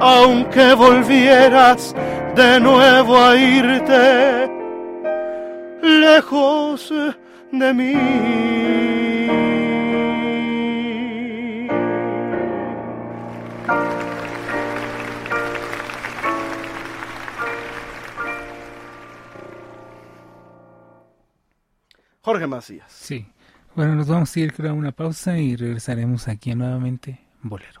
Aunque volvieras de nuevo a irte lejos de mí. Jorge Macías. Sí. Bueno, nos vamos a ir a una pausa y regresaremos aquí nuevamente Bolero.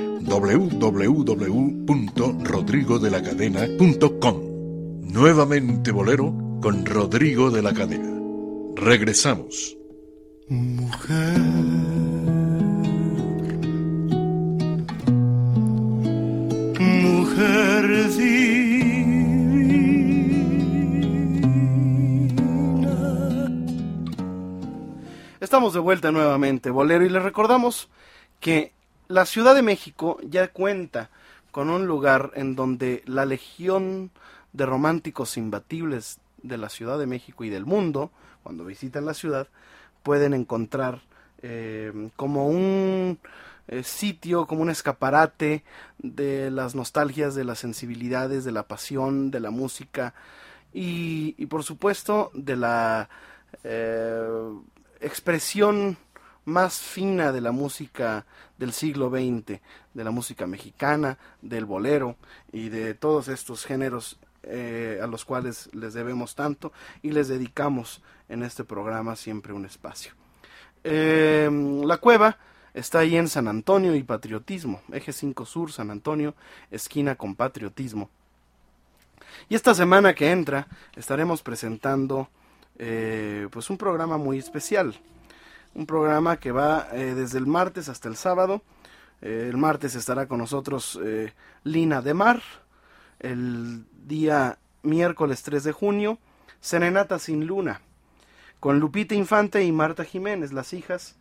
www.rodrigodelacadena.com. Nuevamente Bolero con Rodrigo de la Cadena. Regresamos. Mujer, mujer divina. Estamos de vuelta nuevamente, Bolero, y les recordamos que la Ciudad de México ya cuenta con un lugar en donde la legión de románticos imbatibles de la Ciudad de México y del mundo, cuando visitan la ciudad, pueden encontrar eh, como un eh, sitio, como un escaparate de las nostalgias, de las sensibilidades, de la pasión, de la música y, por supuesto de la eh, expresión más fina de la música del siglo XX, de la música mexicana, del bolero y de todos estos géneros eh, a los cuales les debemos tanto y les dedicamos en este programa siempre un espacio. Eh, la cueva está ahí en San Antonio y Patriotismo, Eje 5 Sur, San Antonio, esquina con Patriotismo. Y esta semana que entra estaremos presentando eh, pues un programa muy especial, un programa que va eh, desde el martes hasta el sábado. Eh, el martes estará con nosotros eh, Lina de Mar, el día miércoles 3 de junio, Serenata sin Luna, con Lupita Infante y Marta Jiménez, las hijas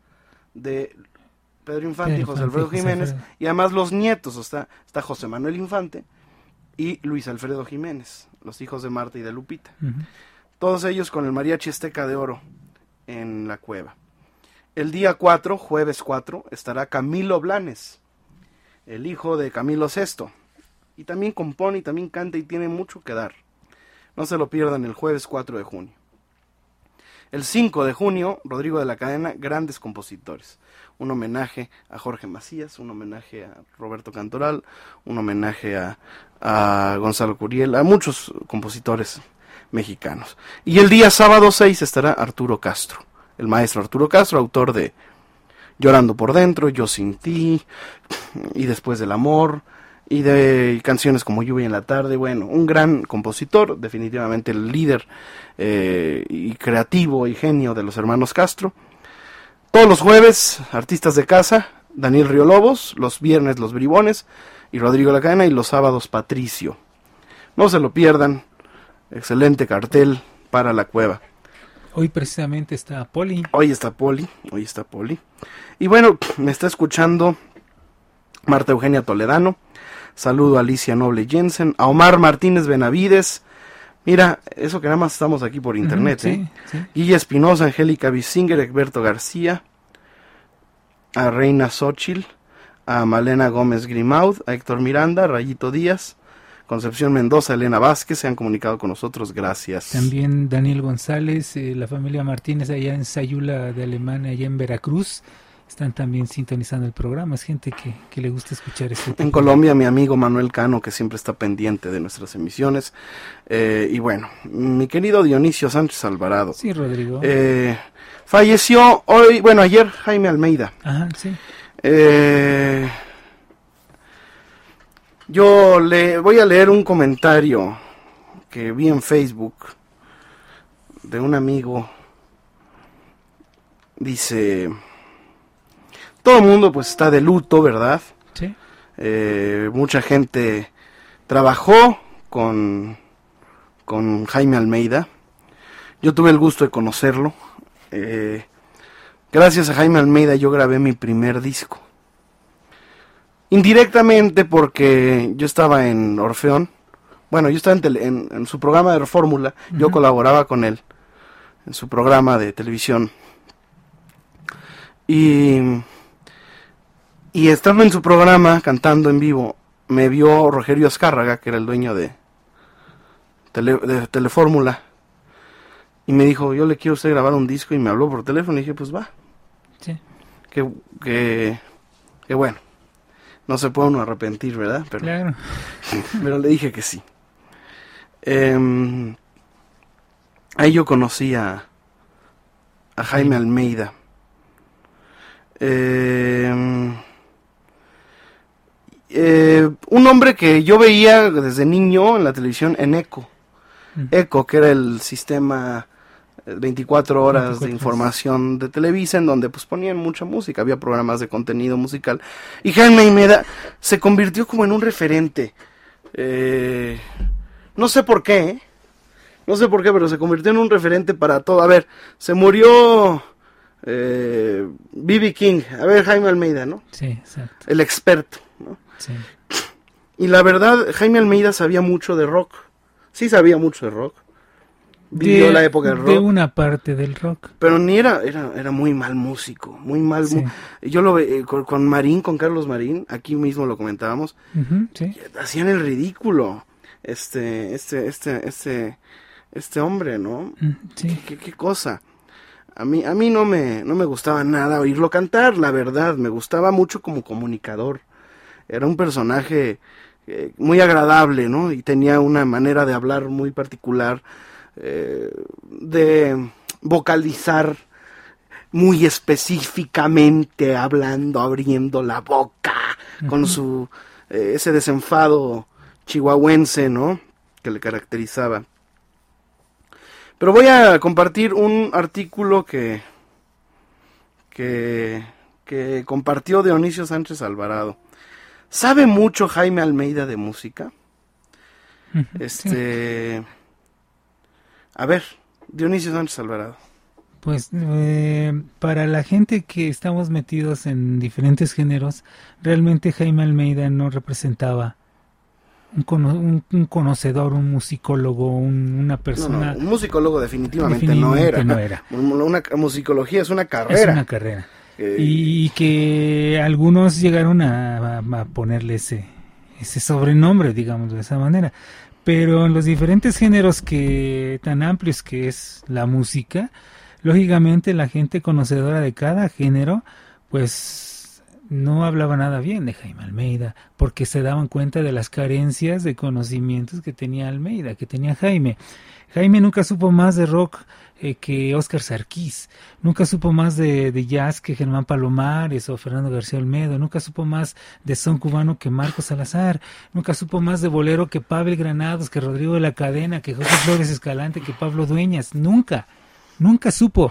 de Pedro Infante y José Alfredo Jiménez, y además los nietos, está, está José Manuel Infante y Luis Alfredo Jiménez, los hijos de Marta y de Lupita. Todos ellos con el mariachi Esteca de Oro en la cueva. El día 4, jueves 4, estará Camilo Blanes, el hijo de Camilo VI. Y también compone y también canta y tiene mucho que dar. No se lo pierdan el jueves 4 de junio. El 5 de junio, Rodrigo de la Cadena, grandes compositores. Un homenaje a Jorge Macías, un homenaje a Roberto Cantoral, un homenaje a, a Gonzalo Curiel, a muchos compositores mexicanos. Y el día sábado 6 estará Arturo Castro, el maestro Arturo Castro, autor de Llorando por dentro, Yo sin ti, y Después del amor, y de canciones como Lluvia en la tarde, bueno, un gran compositor, definitivamente el líder eh, y creativo y genio de los hermanos Castro. Todos los jueves, artistas de casa, Daniel Río Lobos, los viernes los Bribones y Rodrigo La Cadena y los sábados Patricio. No se lo pierdan, excelente cartel para la cueva. Hoy precisamente está Poli. Hoy está Poli, hoy está Poli. Y bueno, me está escuchando Marta Eugenia Toledano. Saludo a Alicia Noble Jensen, a Omar Martínez Benavides. Mira, eso que nada más estamos aquí por internet, Ujú, ¿eh? sí, sí. Guilla Espinosa, Angélica Bissinger, Egberto García, a Reina Xochil, a Malena Gómez Grimaud, a Héctor Miranda, Rayito Díaz, Concepción Mendoza, Elena Vázquez, se han comunicado con nosotros, gracias. También Daniel González, eh, la familia Martínez allá en Sayula de Alemania, allá en Veracruz, están también sintonizando el programa. Es gente que, que le gusta escuchar este En Colombia, mi amigo Manuel Cano, que siempre está pendiente de nuestras emisiones. Eh, y bueno, mi querido Dionisio Sánchez Alvarado. Sí, Rodrigo. Eh, falleció hoy, bueno, ayer Jaime Almeida. Ajá, sí. Eh, yo le voy a leer un comentario que vi en Facebook de un amigo. Dice, todo el mundo pues está de luto, ¿verdad? Sí. Eh, mucha gente trabajó con, con Jaime Almeida. Yo tuve el gusto de conocerlo. Eh, gracias a Jaime Almeida yo grabé mi primer disco. Indirectamente porque yo estaba en Orfeón. Bueno, yo estaba en, tele- en- en su programa de Fórmula. Yo colaboraba con él en su programa de televisión. Y, y estando en su programa, cantando en vivo, me vio Rogerio Azcárraga, que era el dueño de, tele, de Telefórmula. Y me dijo, yo le quiero a usted grabar un disco. Y me habló por teléfono. Y dije, pues va. Sí. Que, que, que bueno. No se puede uno arrepentir, ¿verdad? Pero, Claro. pero le dije que sí. Em, ahí yo conocí a, a Jaime Almeida. Em, eh, un hombre que yo veía desde niño en la televisión en ECO. ECO, que era el sistema eh, 24 horas 24 de información de Televisa, en donde pues ponían mucha música, había programas de contenido musical. Y Jaime Almeida se convirtió como en un referente. Eh, no sé por qué, ¿eh? no sé por qué, pero se convirtió en un referente para todo. A ver, se murió eh, B.B. King, a ver Jaime Almeida, ¿no? Sí, exacto. El experto, ¿no? Sí. Y la verdad, Jaime Almeida sabía mucho de rock. Sí sabía mucho de rock. Vivió de, la época del rock. de una parte del rock. Pero ni era, era, era muy mal músico, muy mal. Sí. mu- Yo lo ve eh, con, con Marín, con Carlos Marín, aquí mismo lo comentábamos, sí. hacían el ridículo. Este, este, este, este, este hombre, ¿no? Mm, sí. ¿Qué, qué cosa? A mí, a mí no me, no me gustaba nada oírlo cantar, la verdad. Me gustaba mucho como comunicador. Era un personaje eh, muy agradable, ¿no? Y tenía una manera de hablar muy particular, eh, de vocalizar muy específicamente, hablando, abriendo la boca, con su eh, ese desenfado chihuahuense, ¿no? Que le caracterizaba. Pero voy a compartir un artículo que, que, que compartió Dionisio Sánchez Alvarado. ¿Sabe mucho Jaime Almeida de música? Este. A ver, Dionisio Sánchez Alvarado. Pues eh, para la gente que estamos metidos en diferentes géneros, realmente Jaime Almeida no representaba un, cono- un- un conocedor, un musicólogo, un- una persona. no, un musicólogo definitivamente, Definitivamente no no era. era. Una musicología es una Es carrera. una carrera. Eh, Y que algunos llegaron a, a- a ponerle ese, ese sobrenombre, digamos de esa manera. Pero en los diferentes géneros que tan amplios que es la música, lógicamente la gente conocedora de cada género, pues no hablaba nada bien de Jaime Almeida, porque se daban cuenta de las carencias de conocimientos que tenía Almeida, que tenía Jaime. Jaime nunca supo más de rock eh, que Oscar Sarkis, nunca supo más de, de jazz que Germán Palomares o Fernando García Olmedo, nunca supo más de son cubano que Marcos Salazar, nunca supo más de bolero que Pavel Granados, que Rodrigo de la Cadena, que José Flores Escalante, que Pablo Dueñas, nunca, nunca supo,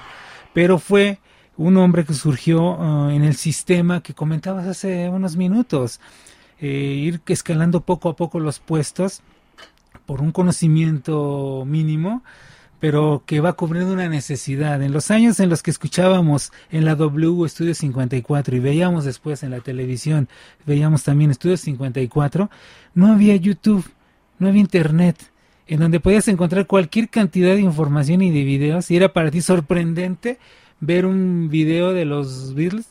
pero fue un hombre que surgió eh, en el sistema que comentabas hace unos minutos, eh, ir escalando poco a poco los puestos por un conocimiento mínimo, pero que va cubriendo una necesidad. En los años en los que escuchábamos en la W Estudio 54 y veíamos después en la televisión, veíamos también Estudio 54, no había YouTube, no había Internet, en donde podías encontrar cualquier cantidad de información y de videos, y era para ti sorprendente ver un video de los Beatles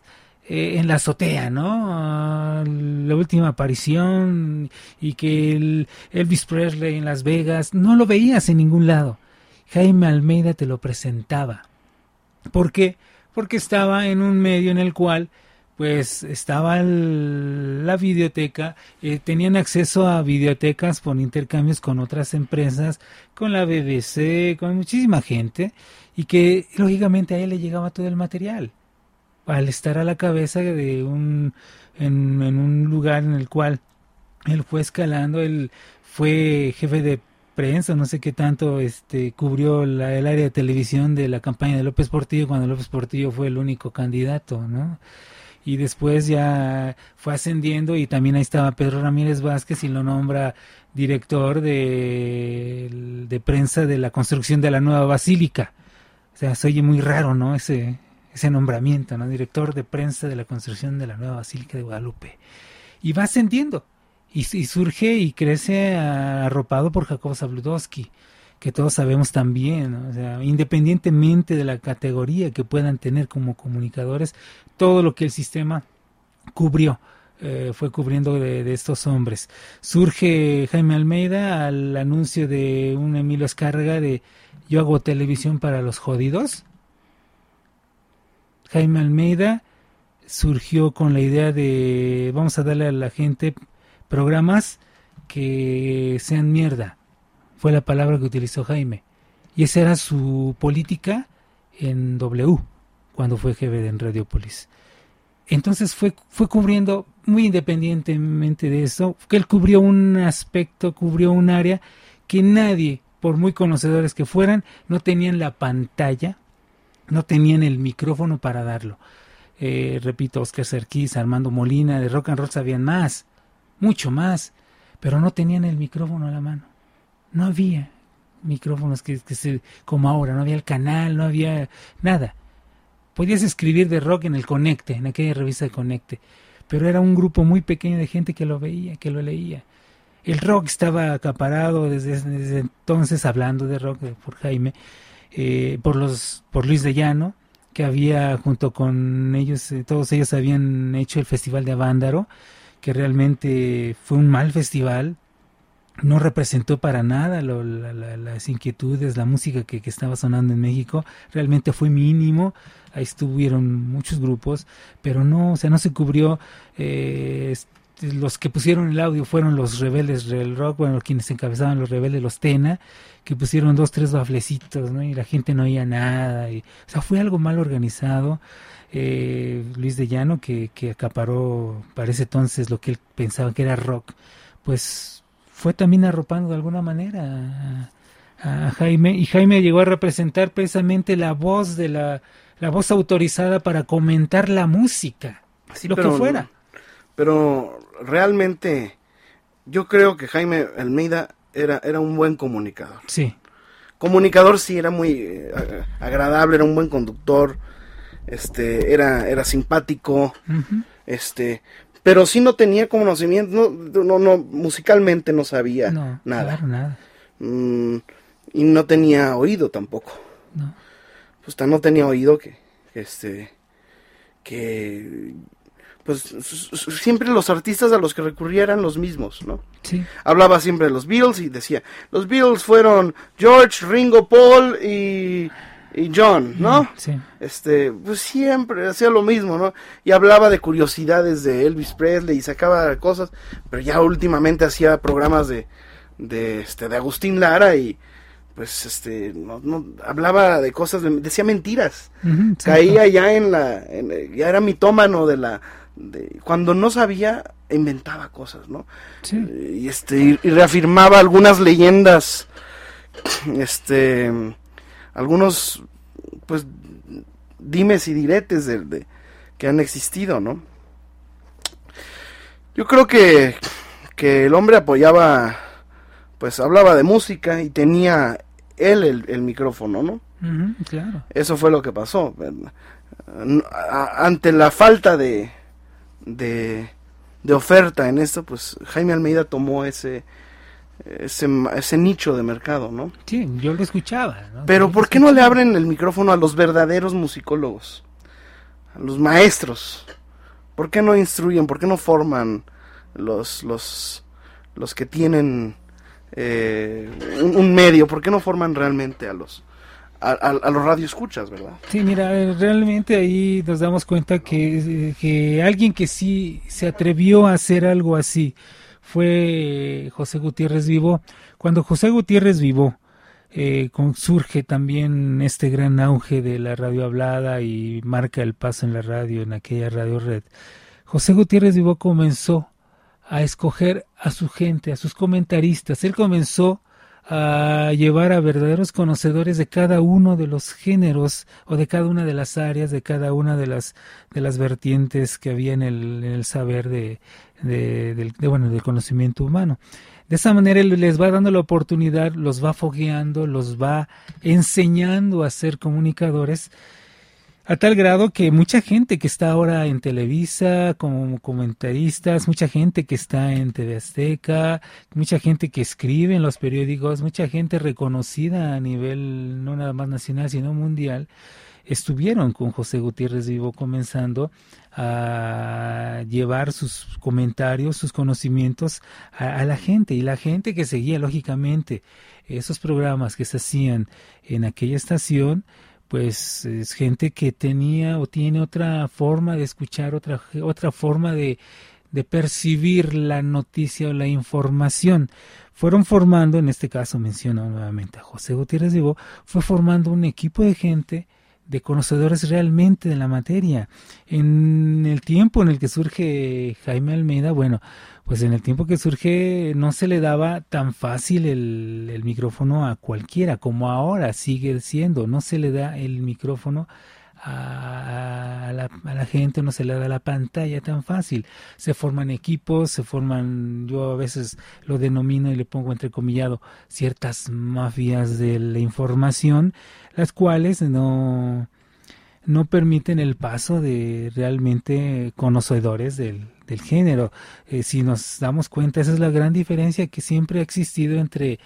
eh, en la azotea, ¿no? La última aparición y que el Elvis Presley en Las Vegas, no lo veías en ningún lado. Jaime Almeida te lo presentaba. ¿Por qué? Porque estaba en un medio en el cual pues estaba el- la videoteca, eh, tenían acceso a videotecas por intercambios con otras empresas, con la BBC, con muchísima gente, y que lógicamente a él le llegaba todo el material. Al estar a la cabeza de un, en, en un lugar en el cual él fue escalando, él fue jefe de prensa, no sé qué tanto, este, cubrió la- el área de televisión de la campaña de López Portillo cuando López Portillo fue el único candidato, ¿no? Y después ya fue ascendiendo y también ahí estaba Pedro Ramírez Vázquez y lo nombra director de, de prensa de la construcción de la nueva basílica. O sea, se oye muy raro, ¿no? Ese, ese nombramiento, ¿no? Director de prensa de la construcción de la nueva basílica de Guadalupe. Y va ascendiendo. Y, surge y crece arropado por Jacob Zabludowski, que todos sabemos también, o sea, independientemente de la categoría que puedan tener como comunicadores, todo lo que el sistema cubrió, eh, fue cubriendo de, de estos hombres. Surge Jaime Almeida al anuncio de un Emilio Escárraga de yo hago televisión para los jodidos. Jaime Almeida surgió con la idea de vamos a darle a la gente programas que sean mierda. Fue la palabra que utilizó Jaime. Y esa era su política en W, cuando fue jefe en Radiopolis. Entonces fue, fue cubriendo, muy independientemente de eso, que él cubrió un aspecto, cubrió un área que nadie, por muy conocedores que fueran, no tenían la pantalla, no tenían el micrófono para darlo. Eh, repito, Oscar Serquís, Armando Molina, de rock and roll sabían más, mucho más, pero no tenían el micrófono a la mano. No había micrófonos que, que se, como ahora, no había el canal, no había nada. Podías escribir de rock en el Conecte, en aquella revista de Conecte, pero era un grupo muy pequeño de gente que lo veía, que lo leía. el rock estaba acaparado desde, desde entonces, hablando de rock por Jaime, eh, por, los, por Luis de Llano, que había junto con ellos, eh, todos ellos habían hecho el Festival de Avándaro, que realmente fue un mal festival, no representó para nada las inquietudes, la música que, estaba sonando en México, realmente fue mínimo, ahí estuvieron muchos grupos, pero no, o sea, no se cubrió, eh, los que pusieron el audio fueron los rebeldes del rock, bueno, quienes encabezaban los rebeldes, los Tena, que pusieron dos, tres baflecitos, ¿no? Y la gente no oía nada, y, o sea, fue algo mal organizado. Eh, Luis de Llano, que, que acaparó para ese entonces lo que él pensaba que era rock, pues fue también arropando de alguna manera a, Jaime y Jaime llegó a representar precisamente la voz de la, la voz autorizada para comentar la música, lo que fuera. Pero realmente yo creo que Jaime Almeida era, era un buen comunicador. Sí. Comunicador sí, era muy eh, agradable, era un buen conductor, este, era, era simpático, este, pero sí no tenía conocimiento, no, no, no musicalmente no sabía nada. nada. Mm, y no tenía oído tampoco. No. Pues no tenía oído que, este, que, pues siempre los artistas a los que recurría eran los mismos, ¿no? Sí. Hablaba siempre de los Beatles y decía, los Beatles fueron George, Ringo, Paul y y John, ¿no? Sí. Este, pues siempre hacía lo mismo, ¿no? Y hablaba de curiosidades de Elvis Presley y sacaba cosas, pero ya últimamente hacía programas de, de, este, de Agustín Lara y, pues, este, no, no hablaba de cosas, decía mentiras. Caía ya en la, ya era mitómano de la, de, cuando no sabía, inventaba cosas, ¿no? Sí. Y este, y reafirmaba algunas leyendas, este, algunos, pues, dimes y diretes de, que han existido, ¿no? Yo creo que, que el hombre apoyaba, pues hablaba de música y tenía él el, micrófono, ¿no? claro. Eso fue lo que pasó. Ante la falta de, de, de oferta en esto, pues Jaime Almeida tomó ese, ese, ese nicho de mercado, ¿no? Sí, yo lo escuchaba. Pero ¿por qué no le abren el micrófono a los verdaderos musicólogos? A los maestros. ¿Por qué no instruyen? ¿Por qué no forman los, los, los que tienen eh, un, medio? ¿Por qué no forman realmente a los, a, a, los radioescuchas, verdad? Sí, mira, eh, realmente ahí nos damos cuenta que, que alguien que sí se atrevió a hacer algo así, fue José Gutiérrez Vivo. Cuando José Gutiérrez Vivo eh, surge también este gran auge de la radio hablada y marca el paso en la radio, en aquella radio red, José Gutiérrez Vivo comenzó a escoger a su gente, a sus comentaristas. Él comenzó a llevar a verdaderos conocedores de cada uno de los géneros o de cada una de las áreas, de cada una de las de las vertientes que había en el, saber de, de, del, bueno, del conocimiento humano. De esa manera él les va dando la oportunidad, los va fogueando, los va enseñando a ser comunicadores, a tal grado que mucha gente que está ahora en Televisa como comentaristas, mucha gente que está en TV Azteca, mucha gente que escribe en los periódicos, mucha gente reconocida a nivel no nada más nacional, sino mundial, estuvieron con José Gutiérrez Vivo comenzando a llevar sus comentarios, sus conocimientos a, la gente y la gente que seguía lógicamente esos programas que se hacían en aquella estación, pues es gente que tenía o tiene otra forma de escuchar, otra, otra forma de, de percibir la noticia o la información. Fueron formando, en este caso menciono nuevamente a José Gutiérrez Vivo, fue formando un equipo de gente de conocedores realmente de la materia. En el tiempo en el que surge Jaime Almeida, bueno, pues en el tiempo que surge no se le daba tan fácil el, el micrófono a cualquiera como ahora sigue siendo, no se le da el micrófono a, la, a, la, gente no se le da la pantalla tan fácil. Se forman equipos, se forman, yo a veces lo denomino y le pongo entrecomillado, ciertas mafias de la información, las cuales no, no permiten el paso de realmente conocedores del, del género. Eh, si nos damos cuenta, esa es la gran diferencia que siempre ha existido entre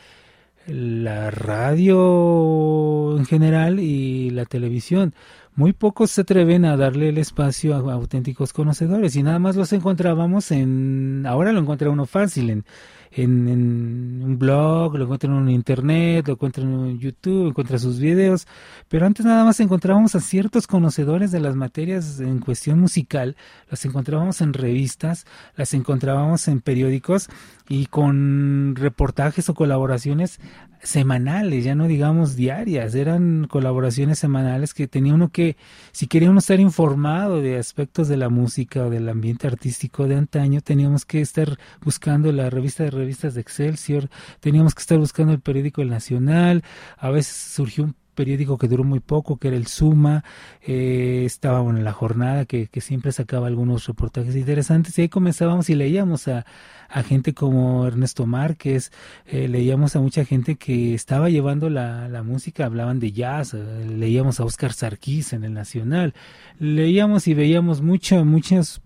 la radio en general y la televisión. Muy pocos se atreven a darle el espacio a, auténticos conocedores y nada más los encontrábamos en, ahora lo encuentra uno fácil, en en, un blog, lo encuentran en internet, lo encuentran en YouTube, encuentran sus videos, pero antes nada más encontrábamos a ciertos conocedores de las materias en cuestión musical, las encontrábamos en revistas, las encontrábamos en periódicos y con reportajes o colaboraciones semanales, ya no digamos diarias, eran colaboraciones semanales que tenía uno que, si quería uno estar informado de aspectos de la música o del ambiente artístico de antaño, teníamos que estar buscando la revista de revistas de Excelsior, teníamos que estar buscando el periódico El Nacional, a veces surgió un periódico que duró muy poco, que era el Suma, eh, estábamos en la jornada que, siempre sacaba algunos reportajes interesantes y ahí comenzábamos y leíamos a, a gente como Ernesto Márquez, eh, leíamos a mucha gente que estaba llevando la, la música, hablaban de jazz, eh, leíamos a Oscar Sarkis en el Nacional, leíamos y veíamos mucho, muchos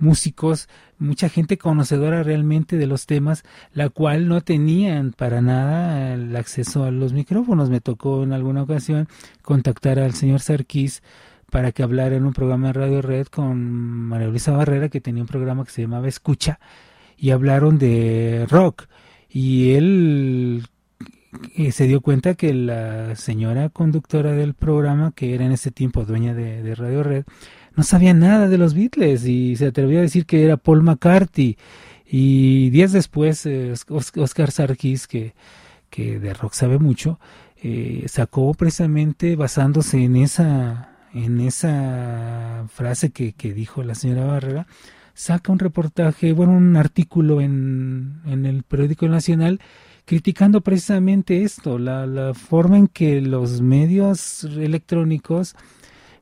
músicos, mucha gente conocedora realmente de los temas, la cual no tenían para nada el acceso a los micrófonos. Me tocó en alguna ocasión contactar al señor Sarkis para que hablara en un programa de Radio Red con María Luisa Barrera, que tenía un programa que se llamaba Escucha, y hablaron de rock. Y él eh, se dio cuenta que la señora conductora del programa, que era en ese tiempo dueña de Radio Red, no sabía nada de los Beatles y se atrevió a decir que era Paul McCartney. Y días después, eh, Oscar Sarkis, que, que de rock sabe mucho, eh, sacó precisamente basándose en esa, en esa frase que, que dijo la señora Barrera, saca un reportaje, bueno, un artículo en, en el periódico nacional criticando precisamente esto, la, la forma en que los medios electrónicos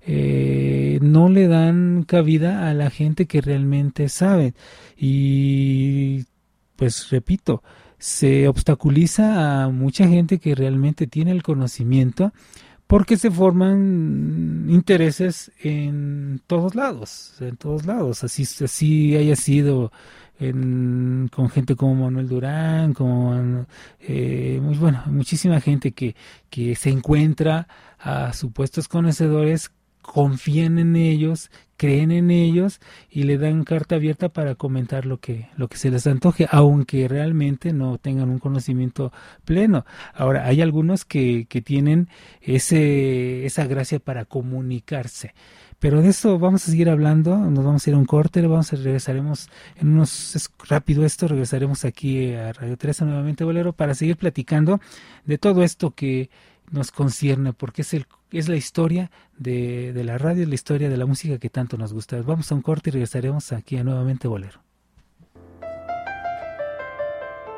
eh, no le dan cabida a la gente que realmente sabe. Y pues repito, se obstaculiza a mucha gente que realmente tiene el conocimiento porque se forman intereses en todos lados, en todos lados, así, así haya sido con gente como Manuel Durán, como eh, muy bueno, muchísima gente que, que se encuentra a supuestos conocedores confían en ellos, creen en ellos y le dan carta abierta para comentar lo que, lo que se les antoje, aunque realmente no tengan un conocimiento pleno. Ahora, hay algunos que, que tienen ese, esa gracia para comunicarse. Pero de eso vamos a seguir hablando, nos vamos a ir a un corte, vamos a regresaremos en unos rápido esto, regresaremos aquí a Radio 13 nuevamente Bolero para seguir platicando de todo esto que nos concierne porque es el es la historia de, de la radio, es la historia de la música que tanto nos gusta. Vamos a un corte y regresaremos aquí a nuevamente Bolero.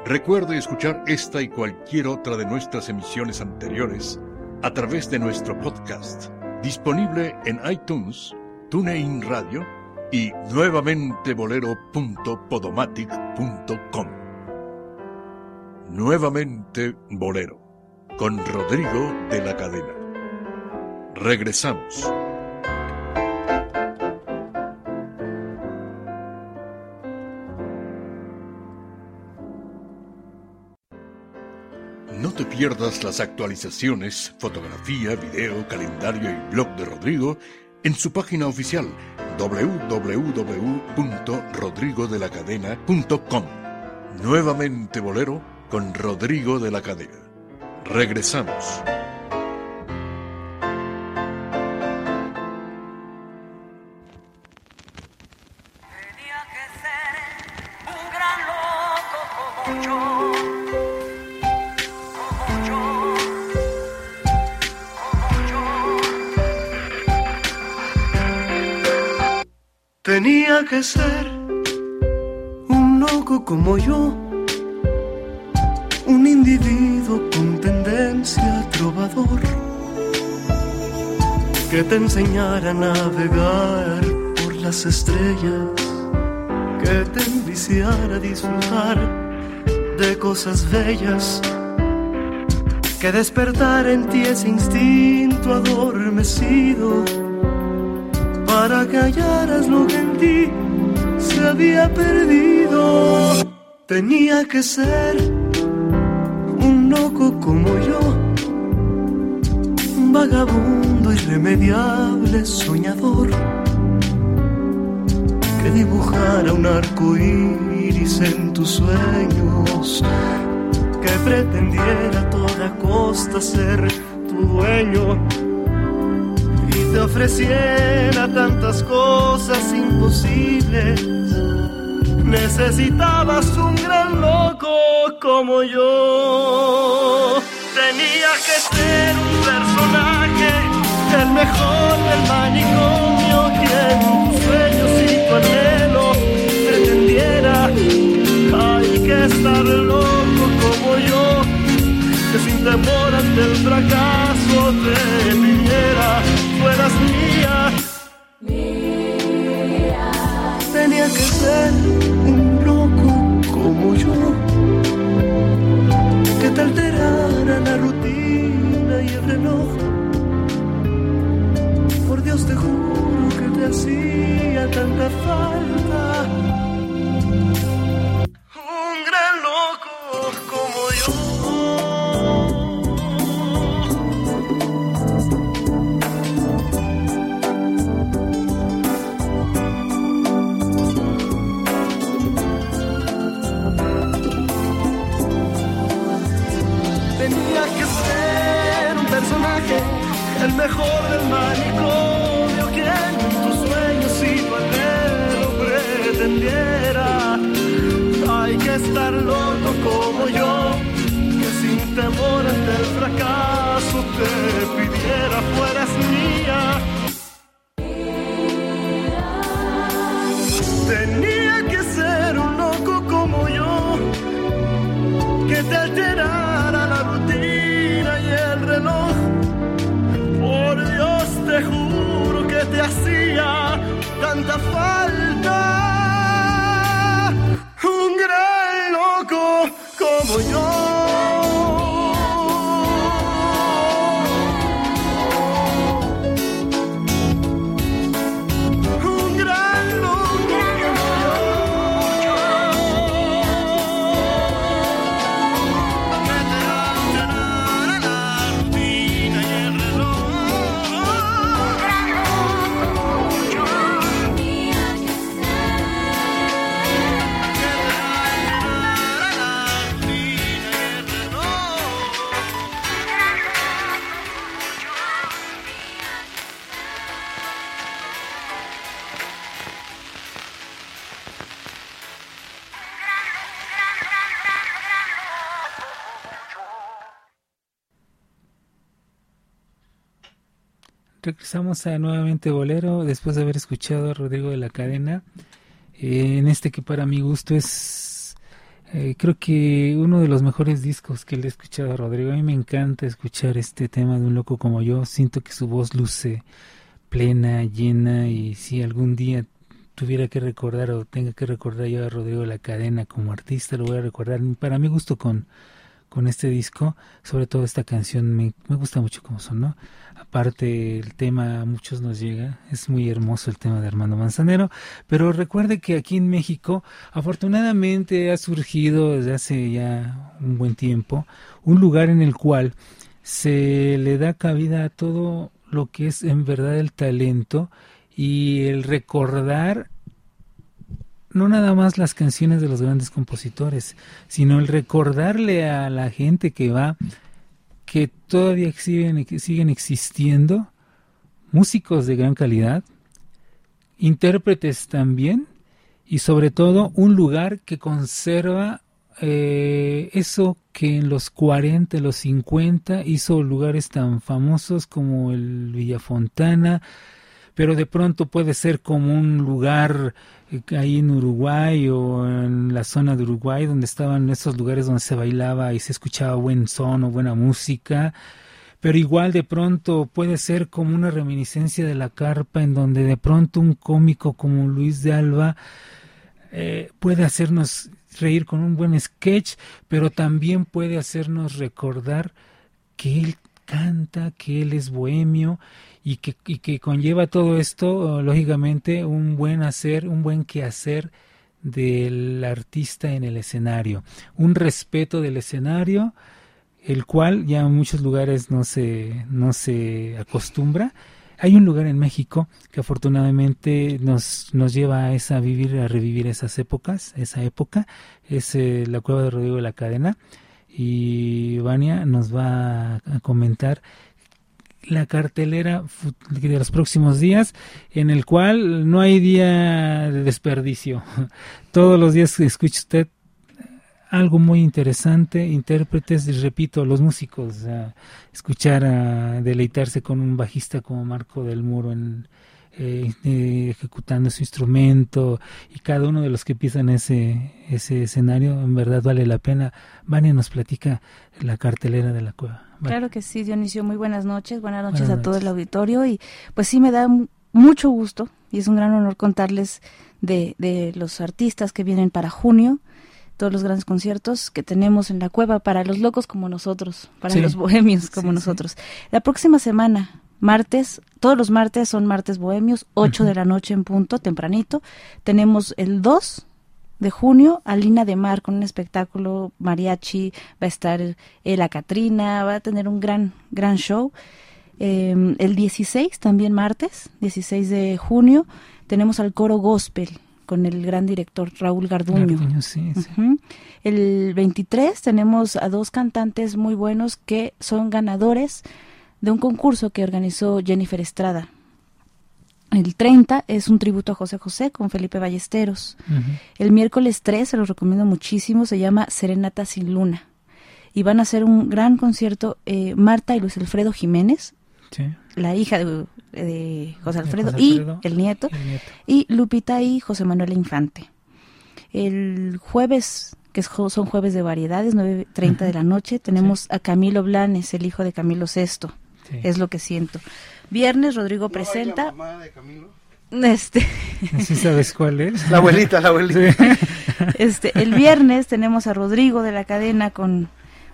Recuerde escuchar esta y cualquier otra de nuestras emisiones anteriores a través de nuestro podcast, disponible en iTunes, TuneIn Radio y nuevamente bolero.podomatic.com. Nuevamente Bolero con Rodrigo de la Cadena. Regresamos. No te pierdas las actualizaciones, fotografía, video, calendario y blog de Rodrigo en su página oficial www.rodrigodelacadena.com. Nuevamente Bolero con Rodrigo de la Cadena. Regresamos. Tenía que ser un loco como yo, que te enseñara a navegar por las estrellas, que te enviciara a disfrutar de cosas bellas, que despertara en ti ese instinto adormecido para que hallaras lo que en ti se había perdido. Tenía que ser un loco como yo, vagabundo irremediable, soñador, que dibujara un arco iris en tus sueños, que pretendiera a toda costa ser tu dueño y te ofreciera tantas cosas imposibles. Necesitabas un gran loco como yo. Tenía que ser mejor del manicomio, quien tus sueños y tu anhelo pretendiera. Hay que estar loco como yo, que sin temor ante el fracaso te pidiera, fueras mía. Tenía que ser te hacía tanta falta. Estar loco como yo, que sin temor ante el fracaso Regresamos a nuevamente Bolero después de haber escuchado a Rodrigo de la Cadena. eh, en este que para mi gusto es eh, creo que uno de los mejores discos que le he escuchado a Rodrigo. A mí me encanta escuchar este tema de un loco como yo. Siento que su voz luce plena, llena y si algún día tuviera que recordar o tenga que recordar yo a Rodrigo de la Cadena como artista, lo voy a recordar para mi gusto con con este disco, sobre todo esta canción me, me gusta mucho como sonó. Aparte el tema a muchos nos llega, es muy hermoso el tema de Armando Manzanero, pero recuerde que aquí en México afortunadamente ha surgido desde hace ya un buen tiempo un lugar en el cual se le da cabida a todo lo que es en verdad el talento y el recordar no nada más las canciones de los grandes compositores, sino el recordarle a la gente que va que todavía siguen, siguen existiendo músicos de gran calidad, intérpretes también, y sobre todo un lugar que conserva eh, eso que en los 40, los 50 hizo lugares tan famosos como el Villafontana, pero de pronto puede ser como un lugar ahí en Uruguay o en la zona de Uruguay donde estaban esos lugares donde se bailaba y se escuchaba buen son o buena música pero igual de pronto puede ser como una reminiscencia de la carpa en donde de pronto un cómico como Luis de Alba eh, puede hacernos reír con un buen sketch pero también puede hacernos recordar que él canta, que él es bohemio y que, que conlleva todo esto, lógicamente, un buen hacer, un buen quehacer del artista en el escenario, un respeto del escenario, el cual ya en muchos lugares no se, no se acostumbra. Hay un lugar en México que afortunadamente nos, nos lleva a, esa, vivir, a revivir esas épocas, esa época, es eh, la cueva de Rodrigo de la Cadena, y Vania nos va a comentar la cartelera de los próximos días, en el cual no hay día de desperdicio. Todos los días escucha usted algo muy interesante, intérpretes, repito, los músicos, escuchar a deleitarse con un bajista como Marco del Muro en, eh, eh, ejecutando su instrumento y cada uno de los que pisan ese, ese escenario en verdad vale la pena. Vania nos platica la cartelera de la cueva. Claro que sí, Dionisio, muy buenas noches, buenas noches a todo el auditorio y pues sí me da mucho gusto y es un gran honor contarles de, de los artistas que vienen para junio todos los grandes conciertos que tenemos en la cueva para los locos como nosotros, para los bohemios como nosotros. La próxima semana, martes, todos los martes son martes bohemios, 8 de la noche en punto, tempranito. Tenemos el 2 de junio a Lina de Mar con un espectáculo mariachi, va a estar la Catrina, va a tener un gran, gran show. Em, el 16, también martes, 16 de junio, tenemos al coro gospel con el gran director Raúl Garduño. El 23 tenemos a dos cantantes muy buenos que son ganadores de un concurso que organizó Jennifer Estrada. El 30 es un tributo a José José con Felipe Ballesteros. El miércoles 3, se los recomiendo muchísimo, se llama Serenata sin Luna. Y van a hacer un gran concierto eh, Marta y Luis Alfredo Jiménez, la hija de, José, Alfredo, y, el nieto, y Lupita y José Manuel Infante. El jueves que son jueves de variedades, 9.30 de la noche, tenemos a Camilo Blanes, el hijo de Camilo VI es lo que siento. Viernes Rodrigo presenta. La mamá de Camilo? Este. ¿Sí sabes cuál es? La abuelita, la abuelita. Este, el viernes tenemos a Rodrigo de la cadena con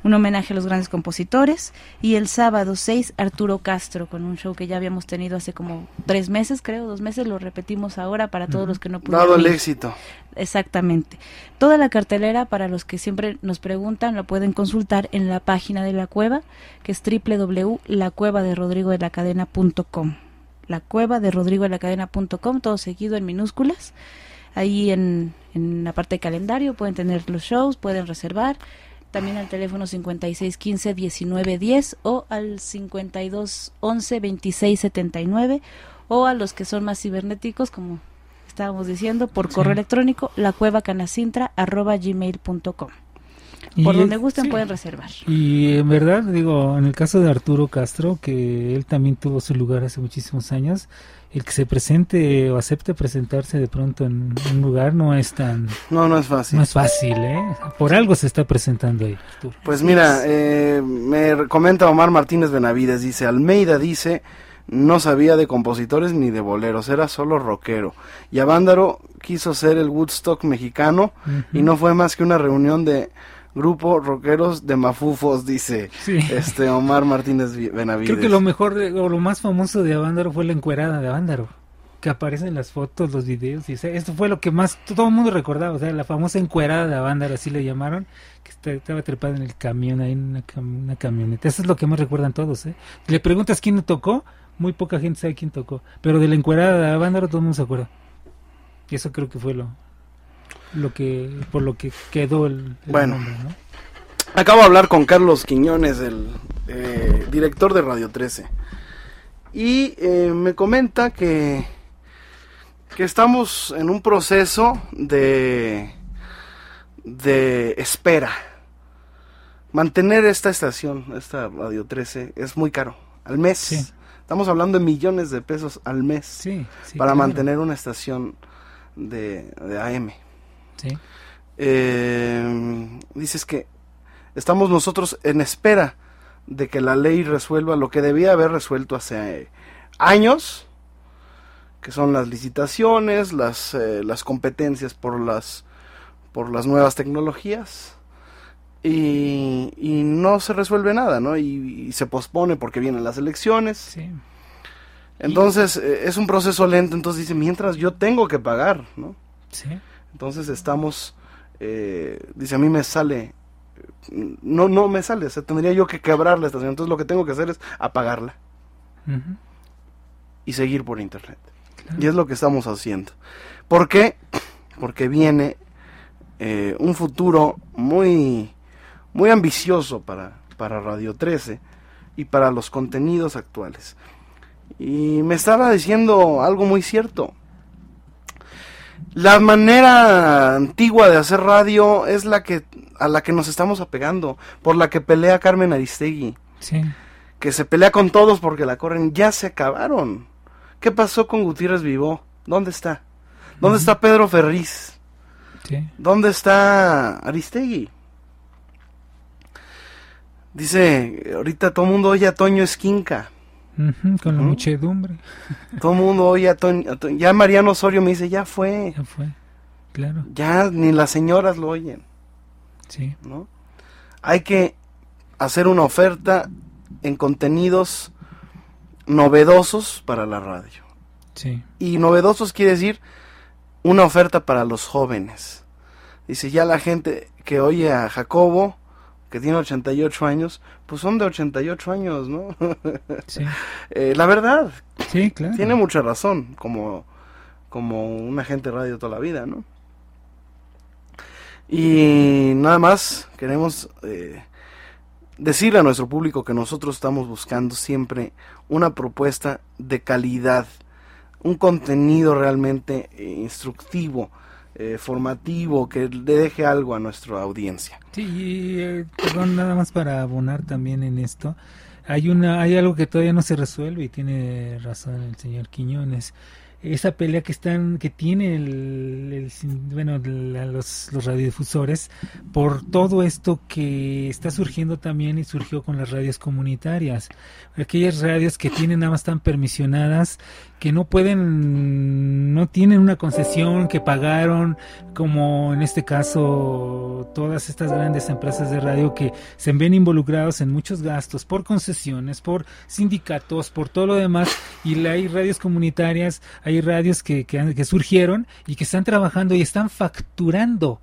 un homenaje a los grandes compositores. Y el sábado 6 Arturo Castro con un show que ya habíamos tenido hace como tres meses creo dos meses lo repetimos ahora para todos los que no pudieron dado el éxito. Exactamente. Toda la cartelera para los que siempre nos preguntan lo pueden consultar en la página de la cueva que es www.lacuevaderodrigodelacadena.com la cueva de rodrigo de la cadena.com todo seguido en minúsculas. Ahí en, en la parte de calendario pueden tener los shows pueden reservar también al teléfono 5615-1910 o al 5211-2679 o a los que son más cibernéticos, como estábamos diciendo, por correo electrónico, la cueva arroba gmail.com. Por donde gusten pueden reservar. Y en verdad, digo, en el caso de Arturo Castro, que él también tuvo su lugar hace muchísimos años, el que se presente o acepte presentarse de pronto en un lugar no es tan... No, no es fácil. No es fácil, ¿eh? Por algo se está presentando ahí. Pues mira, eh, me comenta Omar Martínez Benavides, dice, Almeida dice, no sabía de compositores ni de boleros, era solo rockero. Y Avándaro quiso ser el Woodstock mexicano y no fue más que una reunión de grupo rockeros de mafufos, dice este Omar Martínez Benavides. Creo que lo mejor o lo más famoso de Avándaro fue la encuerada de Avándaro, que aparece en las fotos, los videos, y esto fue lo que más todo el mundo recordaba, o sea, la famosa encuerada de Avándaro, así le llamaron, que estaba trepada en el camión, ahí en una, camioneta. Eso es lo que más recuerdan todos, ¿eh? Le preguntas quién tocó, muy poca gente sabe quién tocó, pero de la encuerada de Avándaro todo el mundo se acuerda. Y eso creo que fue lo, lo que por lo que quedó el, bueno. acabo de hablar con Carlos Quiñones el eh, director de Radio 13 y eh, me comenta que que estamos en un proceso de de espera. Mantener esta estación esta Radio 13 es muy caro al mes. Estamos hablando de millones de pesos al mes para mantener una estación de, de AM Sí. Eh, dices que estamos nosotros en espera de que la ley resuelva lo que debía haber resuelto hace años, que son las licitaciones, las, eh, las competencias por las, por las nuevas tecnologías. Y, no se resuelve nada, ¿no? Y, se pospone porque vienen las elecciones. Entonces eh, es un proceso lento, entonces dice, mientras yo tengo que pagar, ¿no? Sí. Entonces estamos, eh, dice, a mí me sale, no, no me sale, o sea, tendría yo que quebrar la estación. Entonces lo que tengo que hacer es apagarla y seguir por internet. Y es lo que estamos haciendo. ¿Por qué? Porque viene eh, un futuro muy, muy ambicioso para, para Radio 13 y para los contenidos actuales. Y me estaba diciendo algo muy cierto. La manera antigua de hacer radio es la que a la que nos estamos apegando, por la que pelea Carmen Aristegui. Sí. Que se pelea con todos porque la corren, ya se acabaron. ¿Qué pasó con Gutiérrez Vivó? ¿Dónde está? ¿Dónde está Pedro Ferriz? Sí. ¿Dónde está Aristegui? Dice, ahorita todo el mundo oye a Toño Esquinca. Con la muchedumbre. Todo el mundo oye a Toño- Ya Mariano Osorio me dice, ya fue. Ya fue. Claro. Ya ni las señoras lo oyen, Sí. ¿no? Hay que hacer una oferta en contenidos novedosos para la radio. Sí. Y novedosos quiere decir una oferta para los jóvenes. Dice, ya la gente que oye a Jacobo, que tiene 88 años, pues son de 88 años, ¿no? Sí. Eh, la verdad, Sí, claro. tiene mucha razón, como, como un agente de radio toda la vida, ¿no? Y nada más queremos eh, decirle a nuestro público que nosotros estamos buscando siempre una propuesta de calidad, un contenido realmente eh, instructivo, eh, formativo, que le deje algo a nuestra audiencia. Sí, y, eh, perdón, nada más para abonar también en esto. Hay una, hay algo que todavía no se resuelve y tiene razón el señor Quiñones. Esa pelea que están, que tiene el, el bueno, la- los, los radiodifusores por todo esto que está surgiendo también y surgió con las radios comunitarias. Aquellas radios que tienen nada más tan permisionadas que no pueden, no tienen una concesión que pagaron, como en este caso todas estas grandes empresas de radio que se ven involucrados en muchos gastos por concesiones, por sindicatos, por todo lo demás, y hay radios comunitarias, hay radios que, que, que surgieron y que están trabajando y están facturando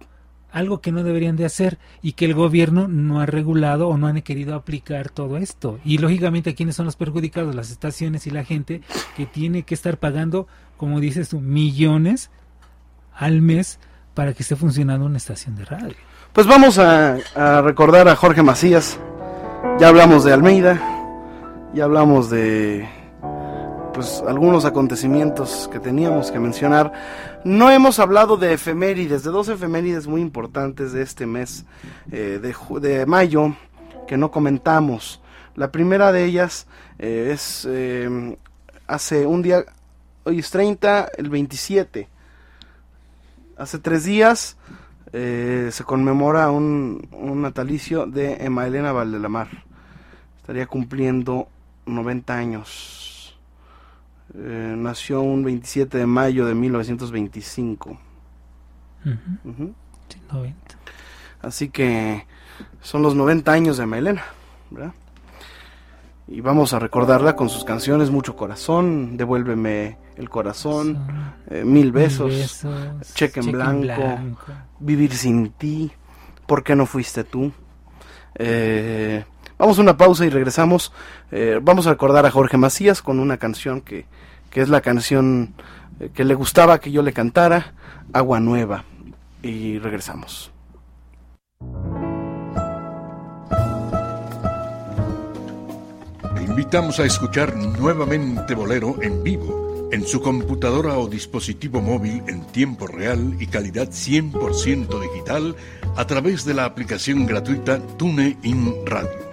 algo que no deberían de hacer y que el gobierno no ha regulado o no han querido aplicar todo esto. Y lógicamente, ¿quiénes son los perjudicados? Las estaciones y la gente que tiene que estar pagando, como dices tú, millones al mes para que esté funcionando una estación de radio. Pues vamos a, a recordar a Jorge Macías. Ya hablamos de Almeida, ya hablamos de pues algunos acontecimientos que teníamos que mencionar. No hemos hablado de efemérides, de dos efemérides muy importantes de este mes eh, de, de mayo que no comentamos. La primera de ellas eh, es eh, hace un día, hoy es 30, el 27. Hace tres días eh, se conmemora un, un natalicio de Emma Elena Valdelamar. Estaría cumpliendo 90 años. Eh, nació un 27 de mayo de 1925. Ujú, Ujú. sí, 90. Así que son los 90 años de Emma Elena, ¿verdad? Y vamos a recordarla con sus canciones Mucho Corazón, Devuélveme el Corazón, eh, Mil Besos, mil besos, Cheque en blanco. Vivir sin ti, ¿por qué no fuiste tú? Eh, vamos a una pausa y regresamos. Eh, vamos a recordar a Jorge Macías con una canción que, que es la canción eh, que le gustaba que yo le cantara, Agua Nueva. Y regresamos. Te invitamos a escuchar nuevamente Bolero en vivo, en su computadora o dispositivo móvil en tiempo real y calidad 100% digital a través de la aplicación gratuita TuneIn Radio.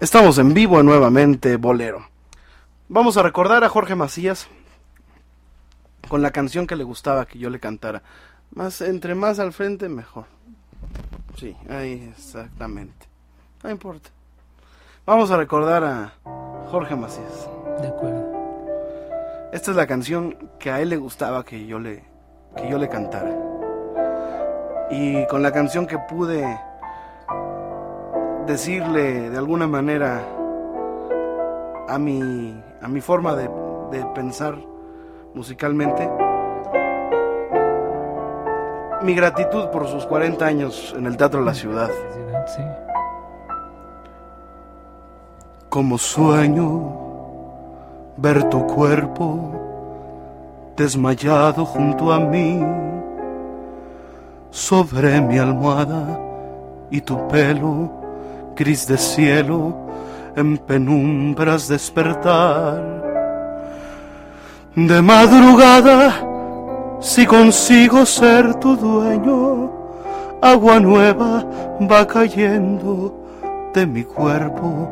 Estamos en vivo nuevamente, Bolero. Vamos a recordar a Jorge Macías, con la canción que le gustaba que yo le cantara. Más, entre más al frente, mejor. Sí, ahí exactamente. No importa. Vamos a recordar a Jorge Macías. De acuerdo. Esta es la canción que a él le gustaba que yo le, que yo le cantara. Y con la canción que pude decirle de alguna manera a mi, a mi forma de, de pensar musicalmente, mi gratitud por sus 40 años en el Teatro de la Ciudad. Sí. Como sueño ver tu cuerpo desmayado junto a mí, sobre mi almohada y tu pelo gris de cielo en penumbras despertar. De madrugada, si consigo ser tu dueño, agua nueva va cayendo de mi cuerpo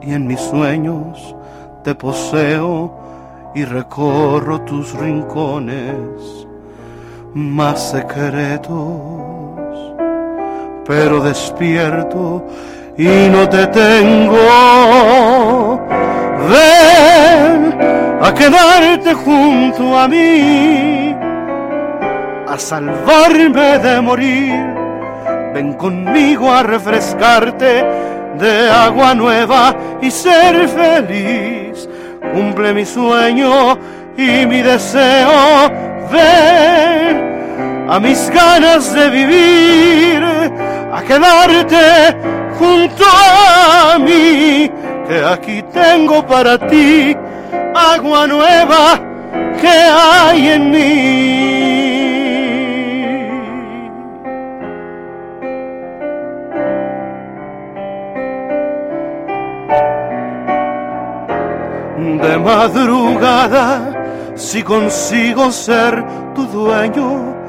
y en mis sueños te poseo y recorro tus rincones más secretos, pero despierto y no te tengo. Ven a quedarte junto a mí, a salvarme de morir. Ven conmigo a refrescarte de agua nueva y ser feliz. Cumple mi sueño y mi deseo. Ven a mis ganas de vivir, a quedarte junto a mí, que aquí tengo para ti agua nueva que hay en mí. De madrugada, si consigo ser tu dueño,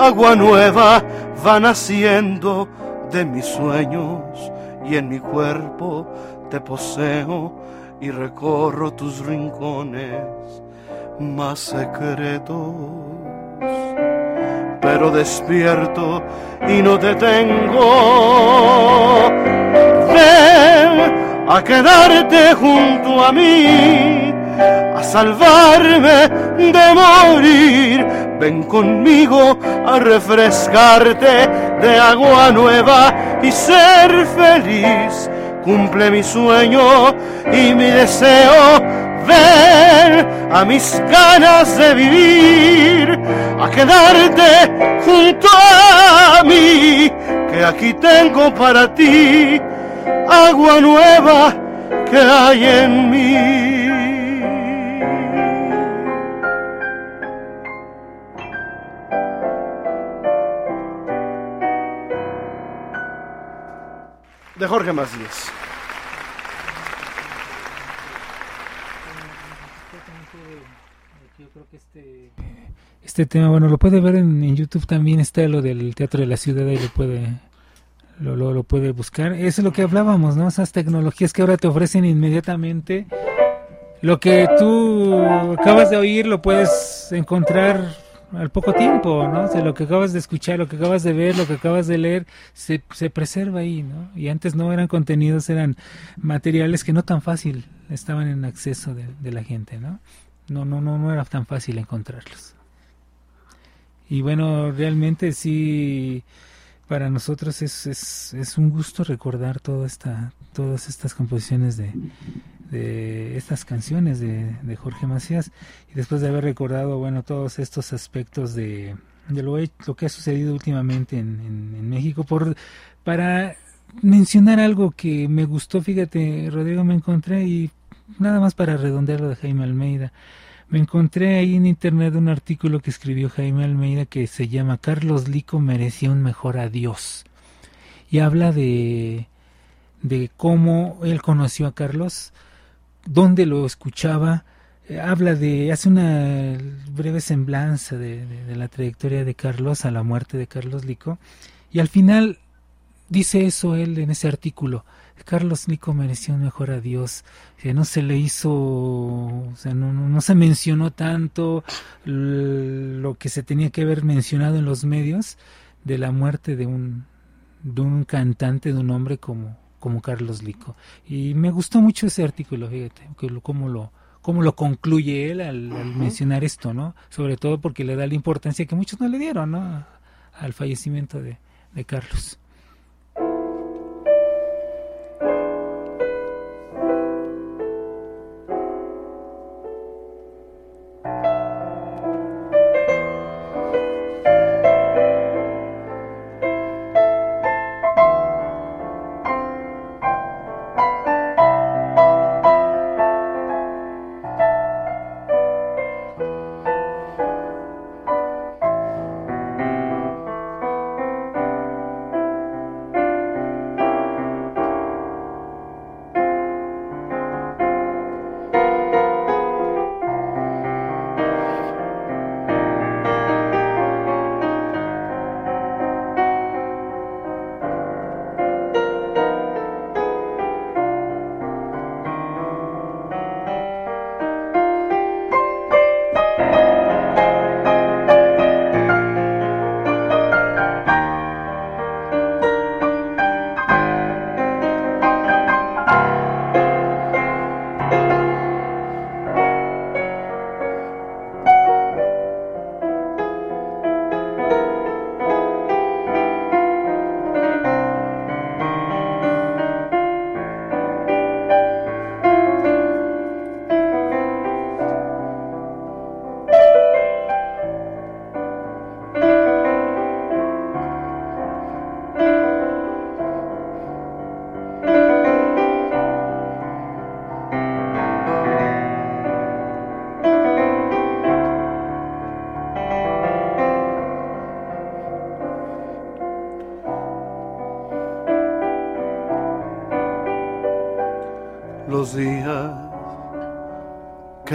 agua nueva va naciendo de mis sueños y en mi cuerpo te poseo y recorro tus rincones más secretos. Pero despierto y no te tengo. Ven a quedarte junto a mí, a salvarme de morir. Ven conmigo a refrescarte de agua nueva y ser feliz. Cumple mi sueño y mi deseo. Ven a mis ganas de vivir, a quedarte junto a mí, que aquí tengo para ti agua nueva que hay en mí. De Jorge Macías. Este tema, bueno, lo puede ver en, YouTube también, está lo del Teatro de la Ciudad, ahí lo puede lo, lo, lo, puede buscar. Eso es lo que hablábamos, ¿no? Esas tecnologías que ahora te ofrecen inmediatamente. Lo que tú acabas de oír lo puedes encontrar al poco tiempo, ¿no? O sea, lo que acabas de escuchar, lo que acabas de ver, lo que acabas de leer, se, se preserva ahí, ¿no? Y antes no eran contenidos, eran materiales que no tan fácil estaban en acceso de, la gente, ¿no? No, no, no, no era tan fácil encontrarlos. Y bueno, realmente sí para nosotros es, es, es, un gusto recordar toda esta, todas estas composiciones de, de estas canciones de, de, Jorge Macías y después de haber recordado bueno todos estos aspectos de, lo, lo, que ha sucedido últimamente en, en, en, México por para mencionar algo que me gustó fíjate Rodrigo me encontré y nada más para redondearlo de Jaime Almeida me encontré ahí en internet un artículo que escribió Jaime Almeida que se llama Carlos Lico merecía un mejor adiós. Y habla de, de cómo él conoció a Carlos, dónde lo escuchaba, eh, habla de, hace una breve semblanza de, la trayectoria de Carlos a la muerte de Carlos Lico, y al final dice eso él en ese artículo, Carlos Nico mereció un mejor adiós. Que no se le hizo, o sea, no, no, se mencionó tanto lo que se tenía que haber mencionado en los medios de la muerte de un, de un cantante, de un hombre como, como Carlos Lico. Y me gustó mucho ese artículo, fíjate, que lo, cómo lo, cómo lo concluye él al, mencionar esto, ¿no? Sobre todo porque le da la importancia que muchos no le dieron, ¿no? Al fallecimiento de, de Carlos.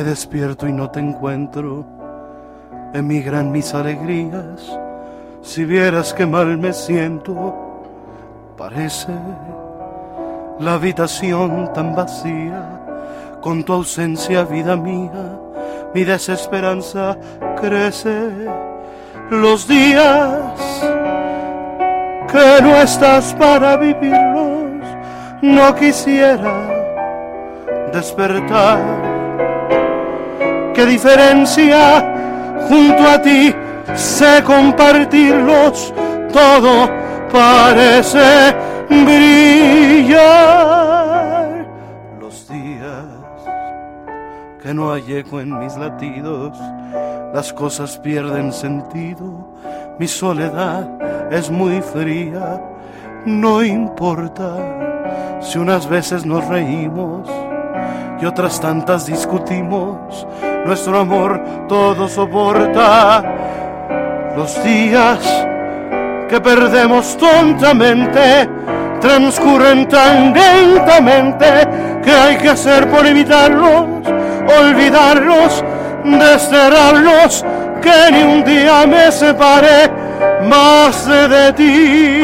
Despierto y no te encuentro, emigran mis alegrías. Si vieras que mal me siento, parece la habitación tan vacía, con tu ausencia, vida mía, mi desesperanza crece. Los días que no estás para vivirlos, no quisiera despertar qué diferencia junto a ti sé compartirlos, todo parece brillar. Los días que no hay eco en mis latidos, las cosas pierden sentido, mi soledad es muy fría, no importa si unas veces nos reímos y otras tantas discutimos nuestro amor todo soporta los días que perdemos tontamente transcurren tan lentamente que hay que hacer por evitarlos, olvidarlos, desterrarlos, que ni un día me separe más de ti.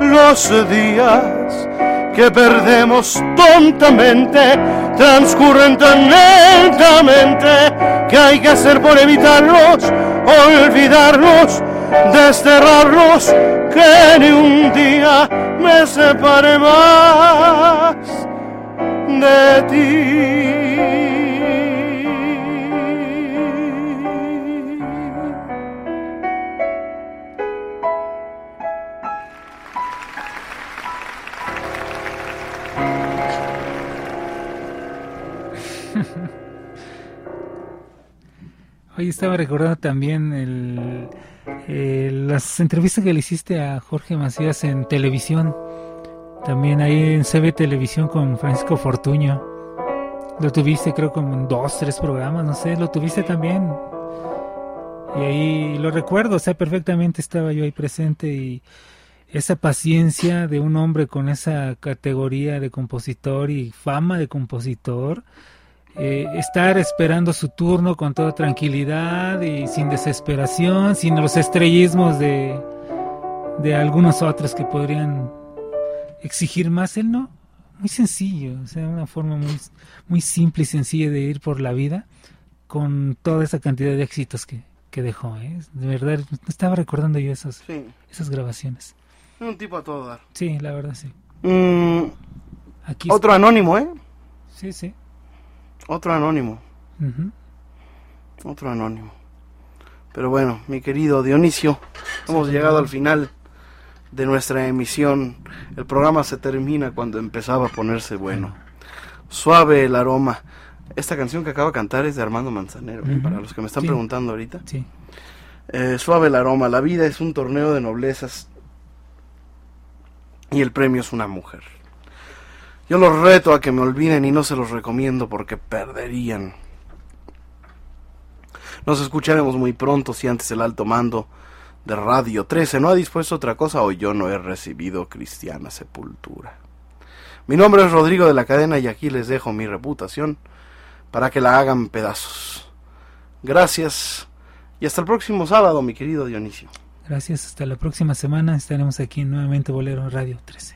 Los días que perdemos tontamente transcurren tan lentamente que hay que hacer por evitarlos, olvidarlos, desterrarlos, que ni un día me separe más de ti. Hoy estaba recordando también el, las entrevistas que le hiciste a Jorge Macías en televisión. También ahí en CB Televisión con Francisco Fortuño. Lo tuviste creo como en dos, tres programas, no sé, lo tuviste también. Y ahí lo recuerdo, o sea, perfectamente estaba yo ahí presente y esa paciencia de un hombre con esa categoría de compositor y fama de compositor eh, estar esperando su turno con toda tranquilidad y sin desesperación, sin los estrellismos de, de algunos otros que podrían exigir más. Él no, muy sencillo, o sea, una forma muy, muy simple y sencilla de ir por la vida con toda esa cantidad de éxitos que, que dejó. ¿eh? De verdad, estaba recordando yo esas, esas grabaciones. Un tipo a todo dar. Sí, la verdad, sí. Mm, Aquí otro anónimo, ¿eh? Sí, sí. Otro anónimo. Otro anónimo. Pero bueno, mi querido Dionisio, hemos llegado al final de nuestra emisión. El programa se termina cuando empezaba a ponerse bueno. Suave el aroma. Esta canción que acaba de cantar es de Armando Manzanero, para los que me están preguntando ahorita. Sí. Eh, suave el aroma. La vida es un torneo de noblezas y el premio es una mujer. Yo los reto a que me olviden y no se los recomiendo porque perderían. Nos escucharemos muy pronto si antes el alto mando de Radio 13 no ha dispuesto otra cosa o yo no he recibido cristiana sepultura. Mi nombre es Rodrigo de la Cadena y aquí les dejo mi reputación para que la hagan pedazos. Gracias y hasta el próximo sábado, mi querido Dionisio. Gracias, hasta la próxima semana estaremos aquí nuevamente Bolero Radio 13.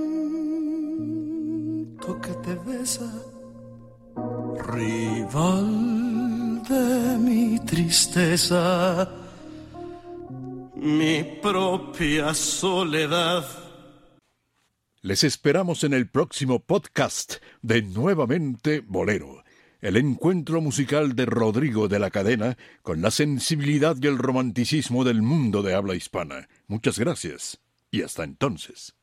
que te besa, rival de mi tristeza, mi propia soledad les esperamos en el próximo podcast de Nuevamente Bolero, el encuentro musical de Rodrigo de la Cadena con la sensibilidad y el romanticismo del mundo de habla hispana. Muchas gracias y hasta entonces.